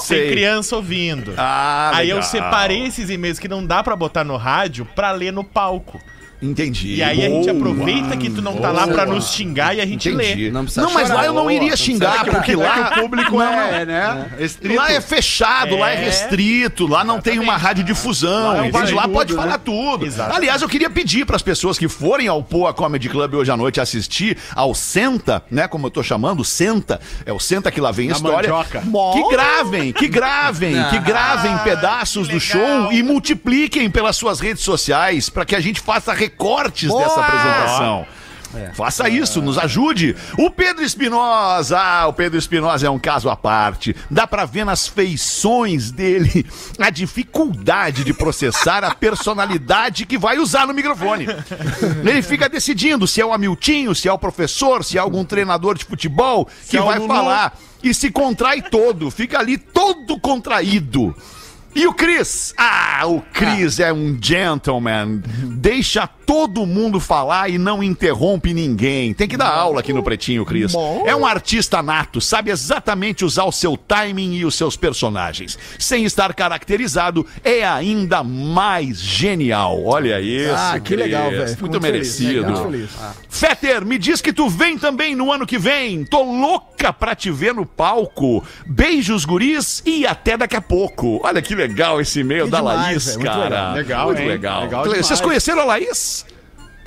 Speaker 3: Sei.
Speaker 5: Tem criança ouvindo.
Speaker 3: Ah,
Speaker 5: Aí eu
Speaker 3: legal.
Speaker 5: separei esses e-mails que não dá pra botar no rádio pra ler no palco.
Speaker 3: Entendi.
Speaker 5: E aí a gente
Speaker 3: Boa.
Speaker 5: aproveita que tu não tá lá pra nos xingar e a gente
Speaker 3: Entendi.
Speaker 5: lê.
Speaker 2: Não precisa
Speaker 3: Não, mas lá eu não iria xingar, porque lá
Speaker 8: o público é, né? Estrito.
Speaker 3: Lá é fechado, lá é
Speaker 5: É.
Speaker 3: restrito, lá não tem uma radiodifusão.
Speaker 5: Lá é um
Speaker 3: entende? Lá pode
Speaker 5: tudo,
Speaker 3: falar
Speaker 5: né?
Speaker 3: tudo.
Speaker 5: Exatamente.
Speaker 3: Aliás, eu queria pedir para as pessoas que forem ao Poa Comedy Club hoje à noite assistir ao Senta, né? Como eu tô chamando, Senta. É o Senta que lá vem a história.
Speaker 8: mandioca.
Speaker 3: Que gravem, que gravem, que gravem pedaços do show e multipliquem pelas suas redes sociais para que a gente faça recortes dessa apresentação. Faça isso, nos ajude. O Pedro Espinosa, ah, o Pedro Espinosa é um caso à parte. Dá pra ver nas feições dele a dificuldade de processar a personalidade que vai usar no microfone. Ele fica decidindo se é o Amiltinho, se é o professor, se é algum treinador de futebol que
Speaker 8: é
Speaker 3: vai falar e se contrai todo, fica ali todo contraído. E o Cris? Ah, o Cris é um gentleman. Deixa todo mundo falar e não interrompe ninguém. Tem que dar aula aqui no Pretinho, Cris. É um artista nato, sabe exatamente usar o seu timing e os seus personagens. Sem estar caracterizado, é ainda mais genial. Olha isso.
Speaker 6: Ah, que legal, velho.
Speaker 3: Muito, merecido.
Speaker 6: feliz.
Speaker 3: Fetter, me diz que tu vem também no ano que vem. Tô louca pra te ver no palco. Beijos, guris, e até daqui a pouco. Olha que legal esse e-mail
Speaker 6: Que
Speaker 3: da
Speaker 6: demais,
Speaker 3: Laís,
Speaker 6: muito
Speaker 3: cara.
Speaker 6: legal.
Speaker 8: Legal,
Speaker 3: muito
Speaker 8: hein?
Speaker 3: legal.
Speaker 8: Legal
Speaker 3: Vocês conheceram a Laís?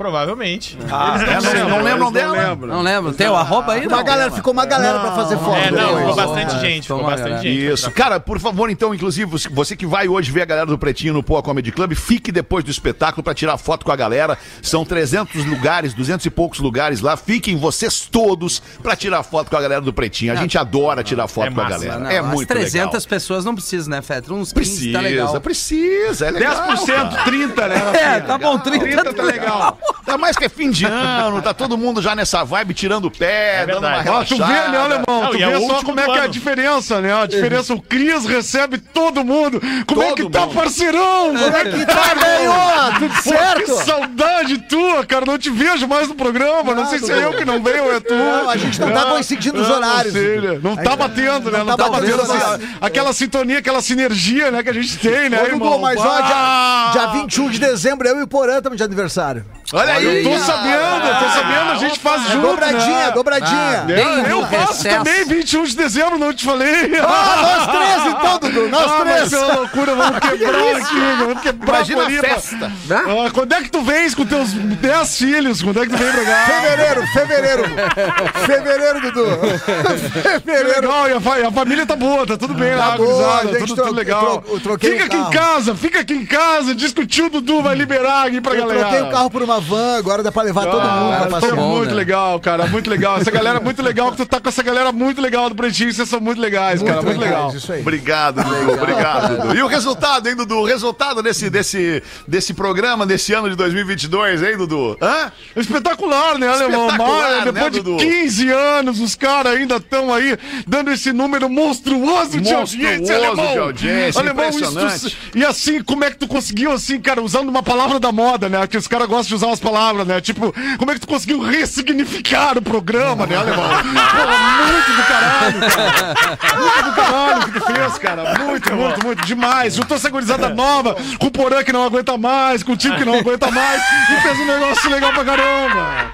Speaker 5: Provavelmente.
Speaker 3: É, não, não lembram dela?
Speaker 2: Não lembro. Tem o arroba aí?
Speaker 6: Uma
Speaker 2: Não.
Speaker 6: galera, ficou uma galera pra fazer foto.
Speaker 5: É, não, ficou bastante
Speaker 2: É,
Speaker 5: gente, ficou bastante gente.
Speaker 3: Isso. Cara, por favor, então, inclusive, você- que vai hoje ver a galera do Pretinho no Poa Comedy Club, fique depois do espetáculo pra tirar foto com a galera. São 300 lugares, 200 e poucos lugares lá. Fiquem vocês todos pra tirar foto com a galera do Pretinho. A gente adora tirar foto
Speaker 5: É
Speaker 3: com a galera.
Speaker 2: Não,
Speaker 3: é
Speaker 2: as
Speaker 3: muito
Speaker 2: 300
Speaker 3: legal.
Speaker 2: pessoas não precisam, né, Fetter? Uns 15
Speaker 3: Precisa,
Speaker 2: tá legal.
Speaker 3: precisa. É legal,
Speaker 8: 10%,
Speaker 3: cara.
Speaker 8: 30, né?
Speaker 2: É, tá bom, 30,
Speaker 8: 30 tá legal.
Speaker 3: Ainda mais que é fim de ano, tá todo mundo já nessa vibe tirando o pé, dando uma.
Speaker 8: Ó, tu
Speaker 3: relaxada.
Speaker 8: vê, né, alemão?
Speaker 5: Não,
Speaker 8: tu
Speaker 5: é
Speaker 8: vê só como é que é a diferença, né? A diferença, o Cris recebe todo mundo. Como é
Speaker 3: Todo
Speaker 8: que tá,
Speaker 3: mundo.
Speaker 8: parceirão? Como é que tá,
Speaker 6: Ganhou, tudo
Speaker 8: Pô,
Speaker 6: certo?
Speaker 8: que saudade tua, cara. Não te vejo mais no programa. Não, sei se é eu que não venho ou é tu.
Speaker 6: Não, a gente não tá coincidindo os
Speaker 8: Ah,
Speaker 6: horários.
Speaker 8: Não, sei, né? Não tá batendo, né? Não,
Speaker 6: tá
Speaker 8: tá,
Speaker 6: batendo
Speaker 8: aquela sintonia, aquela sinergia, né, que a gente tem, né,
Speaker 6: Ô,
Speaker 8: irmão?
Speaker 6: Mas ó,
Speaker 8: Ah!
Speaker 6: dia, dia 21 de dezembro, eu e o Porã estamos de aniversário.
Speaker 3: Olha aí.
Speaker 8: Eu tô sabendo, eu tô sabendo, a gente faz
Speaker 6: É
Speaker 8: junto,
Speaker 6: dobradinha,
Speaker 8: né?
Speaker 6: dobradinha.
Speaker 8: É,
Speaker 2: Bem
Speaker 8: eu faço
Speaker 2: recesso.
Speaker 8: também, 21 de dezembro, não te falei.
Speaker 6: Ah, nós três então, Dudu, nós
Speaker 8: Ah,
Speaker 6: três.
Speaker 8: mas é uma loucura, vamos [LAUGHS] quebrar aqui, vamos quebrar
Speaker 3: Imagina a festa.
Speaker 8: Ah, quando é que tu vens com teus 10 filhos? Quando é que tu vem pra cá?
Speaker 6: Fevereiro, fevereiro. Fevereiro, Dudu.
Speaker 8: Que
Speaker 6: Fevereiro.
Speaker 8: legal, e a, fa- e a família tá boa, tá tudo bem
Speaker 6: Tá
Speaker 8: lá,
Speaker 6: boa,
Speaker 8: tudo,
Speaker 6: tro-
Speaker 8: tudo legal.
Speaker 6: eu tro- eu troquei
Speaker 8: fica aqui em casa, fica aqui em casa, diz que o tio Dudu vai liberar aqui pra
Speaker 6: Eu
Speaker 8: galera.
Speaker 6: troquei o carro por uma van, agora dá pra levar todo mundo pra
Speaker 8: Ah,
Speaker 6: passear.
Speaker 2: bom,
Speaker 8: muito
Speaker 2: né?
Speaker 8: legal, cara, muito legal. Essa galera é muito legal, que tu tá com essa galera muito legal do Pretinho, vocês são muito legais, cara, muito legal.
Speaker 6: Isso aí.
Speaker 3: Obrigado, Dudu. Obrigado, Dudu. E o resultado, hein, Dudu? O resultado desse, desse, desse programa, desse ano de 2022, hein, Dudu? Hã?
Speaker 8: Espetacular, né, Alemão?
Speaker 3: Espetacular,
Speaker 8: Mas,
Speaker 3: né,
Speaker 8: depois de
Speaker 3: Dudu?
Speaker 8: 15 anos, os caras ainda estão aí dando esse número monstruoso de
Speaker 3: Monstruoso
Speaker 8: audiência, Alemão.
Speaker 3: de audiência,
Speaker 8: Alemão,
Speaker 3: impressionante.
Speaker 8: Isso, e assim, como é que tu conseguiu, assim, cara, usando uma palavra da moda, né? Que os caras gostam de usar umas palavras, né? Tipo, como é que tu conseguiu ressignificar o programa, né, Alemão? [LAUGHS] Pô, muito do caralho, cara. Muito do caralho que tu fez, cara. Muito, muito, muito. Demais. Juntou essa gurizada nova, com o Porã que não aguenta mais, com o time que não aguenta mais, e fez um negócio legal pra caramba.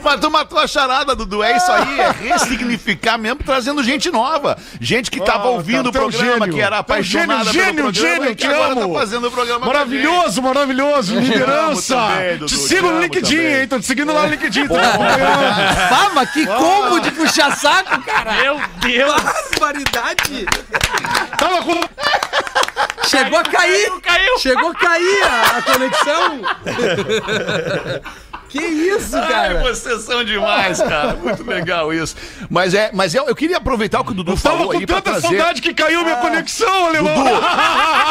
Speaker 3: Mas tu matou a charada, Dudu. É isso aí, é ressignificar mesmo, trazendo gente nova. Gente que tava
Speaker 8: Ah,
Speaker 3: ouvindo
Speaker 8: cara,
Speaker 3: o programa,
Speaker 8: gênio.
Speaker 3: que era apaixonada
Speaker 8: gênio,
Speaker 3: pelo
Speaker 8: gênio,
Speaker 3: programa
Speaker 8: gênio,
Speaker 3: que agora
Speaker 8: amo.
Speaker 3: tá fazendo o programa.
Speaker 8: Maravilhoso, maravilhoso. Liderança.
Speaker 3: também, Dudu,
Speaker 8: te sigo no LinkedIn,
Speaker 3: também.
Speaker 8: hein? Tô te seguindo lá no LinkedIn.
Speaker 2: Fama, que combo de puxar saco, cara!
Speaker 5: Meu Deus!
Speaker 2: Barbaridade!
Speaker 8: Tava com...
Speaker 2: Chegou a cair!
Speaker 5: Caiu!
Speaker 2: Chegou a cair a, a conexão! [LAUGHS] que isso,
Speaker 3: Ai,
Speaker 2: cara?
Speaker 3: vocês são demais, cara. Muito legal isso. Mas é, mas eu, eu queria aproveitar o que o Dudu
Speaker 8: Tava
Speaker 3: falou
Speaker 8: com
Speaker 3: aí pra
Speaker 8: tanta
Speaker 3: trazer.
Speaker 8: saudade que caiu minha conexão, alemão. [LAUGHS]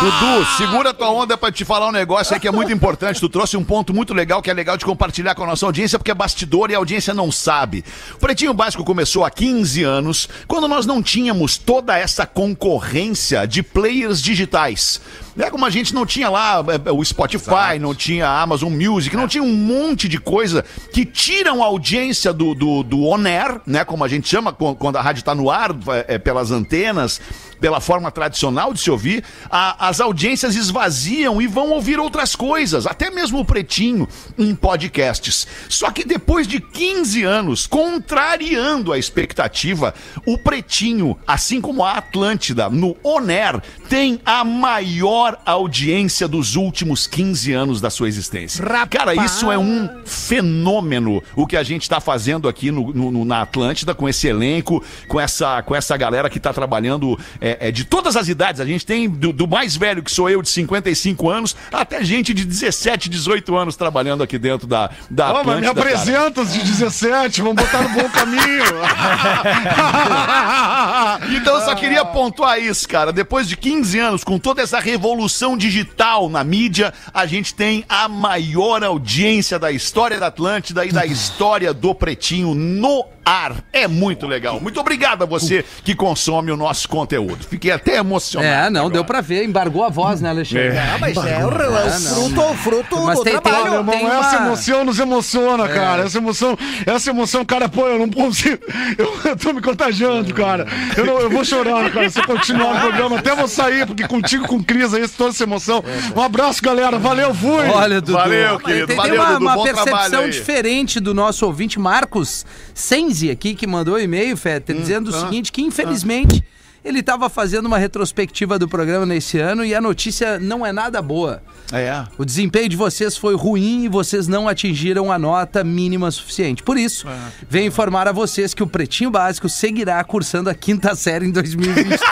Speaker 3: Dudu, segura tua onda pra te falar um negócio aí que é muito importante. Tu trouxe um ponto muito legal que é legal de compartilhar com a nossa audiência, porque é bastidor e a audiência não sabe. O Pretinho Básico começou há 15 anos, quando nós não tínhamos toda essa concorrência de players digitais. É como a gente não tinha lá é, o Spotify, não tinha a Amazon Music, não tinha um monte de coisa que tiram a audiência do, do, do on air, né? Como a gente chama qu- quando a rádio tá no ar, é, pelas antenas, pela forma tradicional de se ouvir, a- as audiências esvaziam e vão ouvir outras coisas, até mesmo o Pretinho em podcasts. Só que depois de 15 anos, contrariando a expectativa, o Pretinho, assim como a Atlântida, no Oner, tem a maior audiência dos últimos 15 anos da sua existência. Cara, isso é um fenômeno o que a gente está fazendo aqui no- no- na Atlântida com esse elenco, com essa, com essa galera que está trabalhando é, é, de todas as idades. A gente tem do, do mais velho, que sou eu, de 55 anos, até gente de 17, 18 anos trabalhando aqui dentro da, da
Speaker 8: mas me apresenta os de 17, vamos botar no bom caminho. [LAUGHS]
Speaker 3: Então eu só queria pontuar isso, cara. Depois de 15 anos, com toda essa revolução digital na mídia, a gente tem a maior audiência da história da Atlântida e da história do Pretinho no ar. É muito legal. Muito obrigado a você que consome o nosso conteúdo. Fiquei até emocionado.
Speaker 2: É, não,
Speaker 3: agora.
Speaker 2: deu pra ver, embargou a voz, né, Alexandre?
Speaker 6: Ah, mas é o, é o fruto, o fruto
Speaker 2: Mas
Speaker 6: do
Speaker 2: tem- tem-
Speaker 6: trabalho.
Speaker 8: Olha, irmão,
Speaker 2: tem
Speaker 8: essa
Speaker 2: uma-
Speaker 8: emoção nos emociona, cara. Essa emoção, essa emoção, cara, pô, eu não consigo. Eu, eu tô me contagiando, cara. Eu, não- eu vou chorar, cara. Se eu continuar no programa, até vou sair, porque contigo com o Cris aí, toda essa emoção. Um abraço, galera. Valeu, fui.
Speaker 2: Olha, Dudu.
Speaker 3: Valeu, querido.
Speaker 2: Tem,
Speaker 3: Valeu,
Speaker 2: tem uma,
Speaker 3: Dudu.
Speaker 2: uma percepção diferente do nosso ouvinte Marcos Senzi aqui, que mandou um e-mail, Feta,
Speaker 3: Hum,
Speaker 2: dizendo o
Speaker 3: ah,
Speaker 2: seguinte, que infelizmente ele estava fazendo uma retrospectiva do programa nesse ano e a notícia não é nada boa.
Speaker 3: É.
Speaker 2: O desempenho de vocês foi ruim e vocês não atingiram a nota mínima suficiente. Por isso,
Speaker 3: É.
Speaker 2: venho informar a vocês que o Pretinho Básico seguirá cursando a quinta série em 2023. [LAUGHS]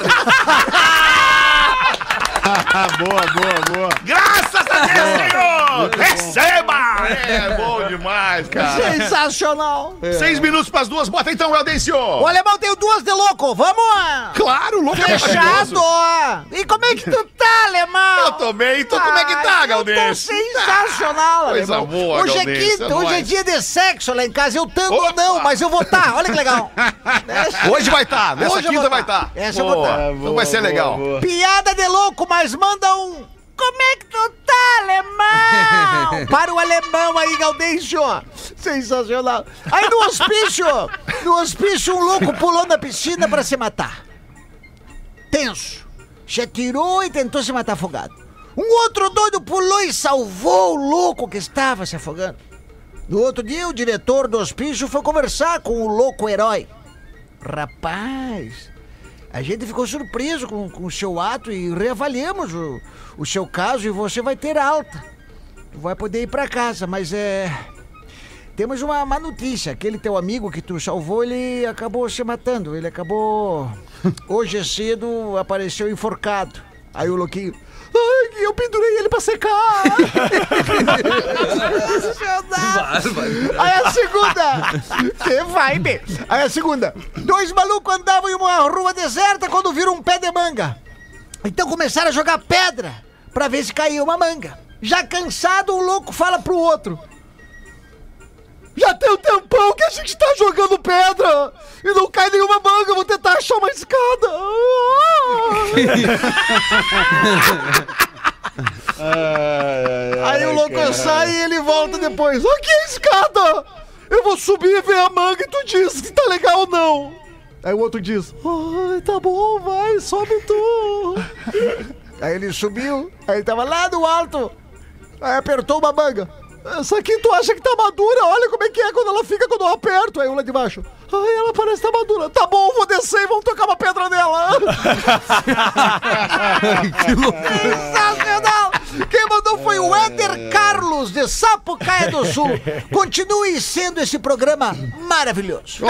Speaker 2: [LAUGHS]
Speaker 8: boa, boa, boa.
Speaker 3: Graças a Deus, Senhor! Receba! É bom demais, cara.
Speaker 6: Sensacional.
Speaker 3: Seis minutos pras duas. Bota então, Eudêncio.
Speaker 6: O alemão tem duas de louco. Vamos!
Speaker 3: Claro, louco é
Speaker 6: Fechado!
Speaker 3: maravilhoso.
Speaker 6: E como é que tu tá, alemão?
Speaker 3: Eu tô bem, tu como é que tá, Galdêncio?
Speaker 6: Eu tô sensacional,
Speaker 3: Coisa
Speaker 6: alemão.
Speaker 3: boa,
Speaker 6: hoje é
Speaker 3: Galdêncio,
Speaker 6: quinta,
Speaker 3: é
Speaker 6: hoje é dia de sexo lá em casa. Eu tanto ou
Speaker 3: Opa!
Speaker 6: não, mas eu vou tá. Olha que legal. [LAUGHS]
Speaker 3: Hoje vai estar, nessa
Speaker 6: Hoje
Speaker 3: quinta vai
Speaker 6: tá.
Speaker 3: estar.
Speaker 6: Essa eu vou tá.
Speaker 3: Então vai ser legal.
Speaker 6: Piada de louco, mas manda um. Como é que tu tá, alemão? [LAUGHS] Para o alemão aí, Gaudêncio. Sensacional. Aí no hospício, no hospício, um louco pulou na piscina pra se matar. Tenso. Se atirou e tentou se matar afogado. Um outro doido pulou e salvou o louco que estava se afogando. No outro dia, o diretor do hospício foi conversar com o louco herói. Rapaz, a gente ficou surpreso com, com o seu ato e reavaliamos o, o seu caso e você vai ter alta. Vai poder ir pra casa, mas é. Temos uma má notícia. Aquele teu amigo que tu salvou, ele acabou se matando. Ele acabou. [LAUGHS] Hoje cedo apareceu enforcado. Aí o louquinho. Ai, eu pendurei ele pra secar! [LAUGHS] Aí a segunda! Que vibe! Aí a segunda! Dois malucos andavam em uma rua deserta quando viram um pé de manga. Então começaram a jogar pedra pra ver se caía uma manga. Já cansado, um louco fala pro outro. Já tem um tempão que a gente tá jogando pedra e não cai nenhuma manga. Vou tentar achar uma escada. [LAUGHS] Aí o louco sai e ele volta depois. Aqui é a escada! Eu vou subir e ver a manga e tu diz se tá legal ou não. Aí o outro diz: Ai, tá bom, vai, sobe tu. Aí ele subiu, aí ele tava lá no alto. Aí apertou uma manga. Essa aqui tu acha que tá madura? Olha como é que é quando ela fica quando eu aperto. Aí um lá de baixo. Ai, ela parece que tá madura. Tá bom, vou descer e vamos tocar uma pedra nela. [LAUGHS] Sensacional! Quem mandou foi o Éder Carlos, de Sapucaia do Sul. Continue sendo esse programa maravilhoso.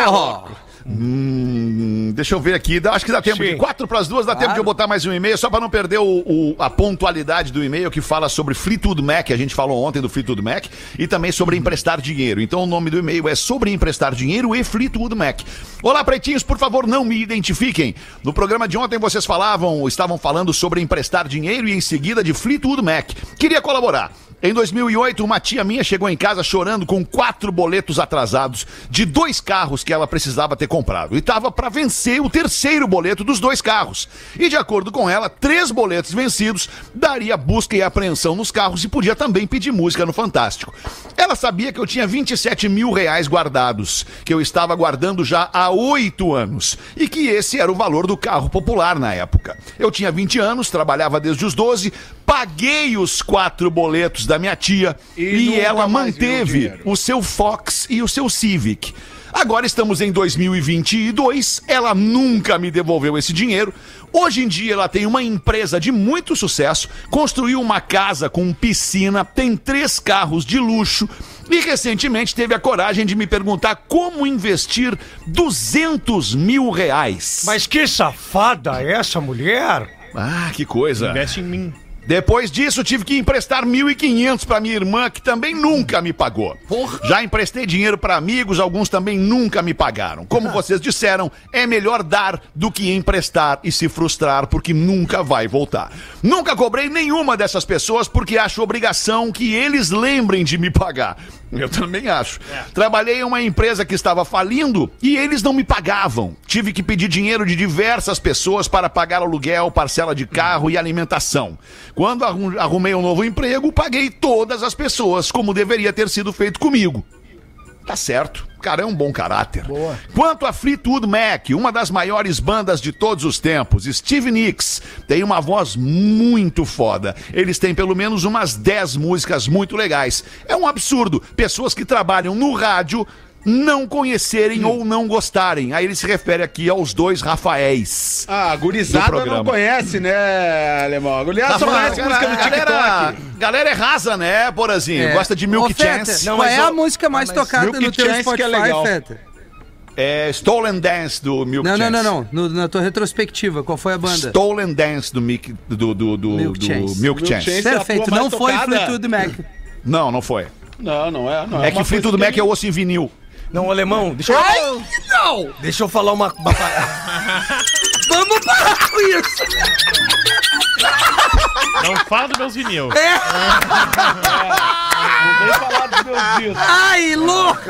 Speaker 3: Hum, deixa eu ver aqui. Acho que dá tempo de quatro para as duas. Dá tempo de eu botar mais um e-mail, só para não perder o, o- a pontualidade do e-mail que fala sobre Fleetwood Mac. A gente falou ontem do Fleetwood Mac e também sobre emprestar dinheiro. Então o nome do e-mail é sobre emprestar dinheiro e Fleetwood Mac. Olá, pretinhos, por favor, não me identifiquem. No programa de ontem vocês falavam, estavam falando sobre emprestar dinheiro e em seguida de Fleetwood Mac. Queria colaborar. Em 2008, uma tia minha chegou em casa chorando com quatro boletos atrasados de dois carros que ela precisava ter comprado. E estava para vencer o terceiro boleto dos dois carros. E de acordo com ela, três boletos vencidos daria busca e apreensão nos carros e podia também pedir música no Fantástico. Ela sabia que eu tinha 27 mil reais guardados, que eu estava guardando já há oito anos, e que esse era o valor do carro popular na época. Eu tinha 20 anos, trabalhava desde os 12, paguei os quatro boletos da minha tia e,
Speaker 8: nunca
Speaker 3: ela
Speaker 8: o
Speaker 3: manteve
Speaker 8: dinheiro.
Speaker 3: o seu Fox e o seu Civic. Agora estamos em 2022, ela nunca me devolveu esse dinheiro. Hoje em dia ela tem uma empresa de muito sucesso, construiu uma casa com piscina, tem três carros de luxo e recentemente teve a coragem de me perguntar como investir 200 mil reais.
Speaker 7: Mas que safada é essa mulher?
Speaker 3: Ah, que coisa.
Speaker 5: Investe em mim.
Speaker 3: Depois disso, tive que emprestar 1.500 para minha irmã, que também nunca me pagou. Já emprestei dinheiro para amigos, alguns também nunca me pagaram. Como vocês disseram, é melhor dar do que emprestar e se frustrar, porque nunca vai voltar. Nunca cobrei nenhuma dessas pessoas porque acho obrigação que eles lembrem de me pagar. [LAUGHS] Eu também acho. Trabalhei em uma empresa que estava falindo e eles não me pagavam. Tive que pedir dinheiro de diversas pessoas para pagar aluguel, parcela de carro e alimentação. Quando arrum- arrumei um novo emprego, paguei todas as pessoas, como deveria ter sido feito comigo. Tá certo. O cara é um bom caráter. Boa. Quanto a Fleetwood Mac, uma das maiores bandas de todos os tempos, Steve Nicks, tem uma voz muito foda. Eles têm pelo menos umas 10 músicas muito legais. É um absurdo. Pessoas que trabalham no rádio não conhecerem ou não gostarem. Aí ele se refere aqui aos dois Rafaéis.
Speaker 4: Ah, a
Speaker 3: Do
Speaker 4: gurizada não conhece, né, Alemão? A gurizada só conhece música no
Speaker 3: galera,
Speaker 4: TikTok.
Speaker 3: galera é rasa, né, Porazinho? Gosta de Milk
Speaker 2: Ô, Feta,
Speaker 3: Chance.
Speaker 2: Qual
Speaker 7: mas
Speaker 2: é a música mais tocada
Speaker 4: Milk
Speaker 2: no teu
Speaker 4: Chance que
Speaker 2: Spotify,
Speaker 4: é legal.
Speaker 2: Feta?
Speaker 3: É Stolen Dance do Milk
Speaker 2: Não, não,
Speaker 3: Chance.
Speaker 2: não, não. No- na tua retrospectiva, qual foi a banda?
Speaker 3: Stolen Dance do Milk, do, do, do,
Speaker 2: Milk
Speaker 3: do
Speaker 2: Chance.
Speaker 3: Milk
Speaker 4: Milk
Speaker 3: Chance.
Speaker 4: É
Speaker 2: Perfeito,
Speaker 4: tua
Speaker 2: não foi
Speaker 4: tocada?
Speaker 2: Fleetwood Mac.
Speaker 3: Não, não foi.
Speaker 4: Não, não é. Não
Speaker 3: É que
Speaker 4: uma
Speaker 3: Fleetwood Mac é o osso em vinil.
Speaker 7: Não, alemão, deixa eu.
Speaker 2: Ai, não!
Speaker 7: Deixa eu falar uma. [LAUGHS]
Speaker 2: Vamos parar com isso!
Speaker 5: Não fala dos meus vinil.
Speaker 4: Vem falar dos meus.
Speaker 2: Ai, louco!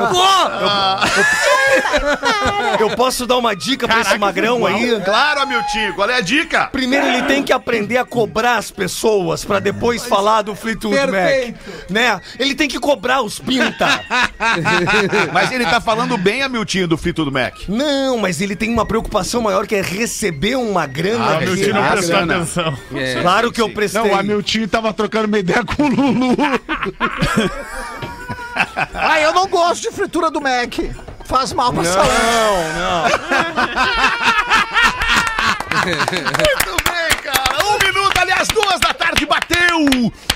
Speaker 7: Eu posso dar uma dica pra esse magrão aí?
Speaker 3: Claro, Amiltinho, qual é a dica?
Speaker 7: Primeiro ele tem que aprender a cobrar as pessoas pra depois falar do Fleetwood
Speaker 2: Perfeito.
Speaker 7: Mac. Né? Ele tem que cobrar os pinta. [LAUGHS]
Speaker 3: Mas ele tá falando bem, Amiltinho, do Fleetwood Mac.
Speaker 7: Não, mas ele tem uma preocupação maior que é receber uma grana.
Speaker 5: Ah, meu tio não
Speaker 4: Ah,
Speaker 5: prestou
Speaker 4: grana.
Speaker 5: atenção.
Speaker 7: Claro que eu prestei.
Speaker 8: Não, o Amiltinho tava trocando uma ideia com o Lulu. [LAUGHS]
Speaker 6: Ah, eu não gosto de fritura do Mac. Faz mal pra saúde. [LAUGHS]
Speaker 3: Muito bem, cara.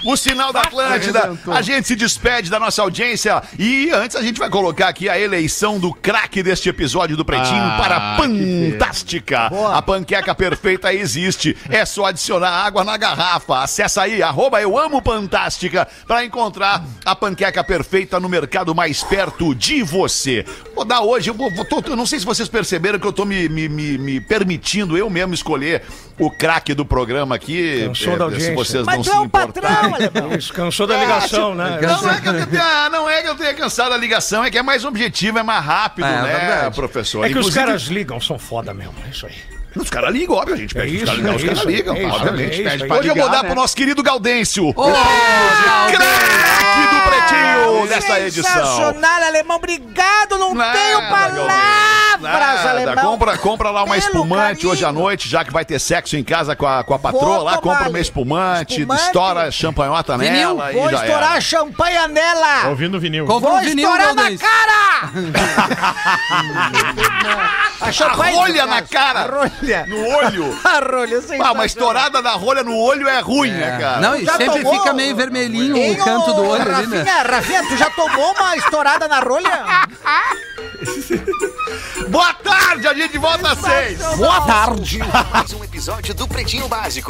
Speaker 3: O sinal da Atlântida. A gente se despede da nossa audiência e antes a gente vai colocar aqui a eleição do craque deste episódio do Pretinho
Speaker 4: Ah,
Speaker 3: para a Fantástica. A panqueca perfeita existe. É só adicionar água na garrafa. Acesse aí, arroba eu amo Fantástica, para encontrar a panqueca perfeita no mercado mais perto de você. Vou dar hoje, eu, vou, tô- eu não sei se vocês perceberam que eu tô me, me- me- me permitindo eu mesmo escolher o craque do programa aqui.
Speaker 7: Cansou da
Speaker 3: se
Speaker 7: audiência.
Speaker 3: vocês
Speaker 6: Mas
Speaker 3: não
Speaker 6: tu
Speaker 3: se
Speaker 6: é o
Speaker 3: importarem.
Speaker 6: Patrão, alemão.
Speaker 7: Isso, cansou da ligação, né?
Speaker 3: Não é, que eu tenha, não é que eu tenha cansado a ligação, é que é mais objetivo, é mais rápido,
Speaker 2: É,
Speaker 3: né,
Speaker 2: verdade.
Speaker 3: professor?
Speaker 7: É que os
Speaker 3: Inclusive,
Speaker 7: caras ligam, são foda mesmo. É isso aí.
Speaker 3: Os caras ligam, óbvio, a gente pede
Speaker 7: É
Speaker 3: pros caras
Speaker 7: isso,
Speaker 3: ligar,
Speaker 7: é
Speaker 3: os caras
Speaker 7: isso,
Speaker 3: ligam,
Speaker 7: é isso,
Speaker 3: obviamente.
Speaker 7: é isso,
Speaker 3: Pede
Speaker 7: é
Speaker 3: pra Hoje eu vou dar
Speaker 4: né?
Speaker 3: pro nosso querido Gaudêncio, o
Speaker 2: Galdêncio.
Speaker 3: craque do Dessa edição.
Speaker 6: Sensacional, alemão. Obrigado, não
Speaker 3: Nada,
Speaker 6: tenho palavras,
Speaker 3: Nada.
Speaker 6: alemão.
Speaker 3: Compra, compra lá uma
Speaker 6: Pelo
Speaker 3: espumante
Speaker 6: carinho.
Speaker 3: hoje à noite, já que vai ter sexo em casa com a, com a patroa
Speaker 6: Vou
Speaker 3: lá, compra uma espumante,
Speaker 6: Espumante.
Speaker 3: estoura champanhota
Speaker 2: Vinil.
Speaker 3: nela
Speaker 6: Vou
Speaker 3: e já
Speaker 6: estourar
Speaker 3: era.
Speaker 6: champanhe nela.
Speaker 5: Ouvindo o vinil.
Speaker 2: Compra
Speaker 6: Vou
Speaker 2: um vinil,
Speaker 6: estourar na cara. [LAUGHS] a champanhe...
Speaker 3: rolha na cara.
Speaker 6: A rolha.
Speaker 3: No olho. [LAUGHS]
Speaker 6: A rolha,
Speaker 3: Ah,
Speaker 6: sensacional.
Speaker 3: uma estourada da rolha no olho é ruim, né, cara?
Speaker 2: Não, e
Speaker 6: Já
Speaker 2: sempre
Speaker 6: tomou?
Speaker 2: fica meio vermelhinho o canto do olho ali, né?
Speaker 6: Rafinha, Tu já tomou uma estourada na rolha?
Speaker 3: Boa tarde, a gente volta às seis.
Speaker 6: Boa tarde.
Speaker 9: Mais um episódio do Pretinho Básico.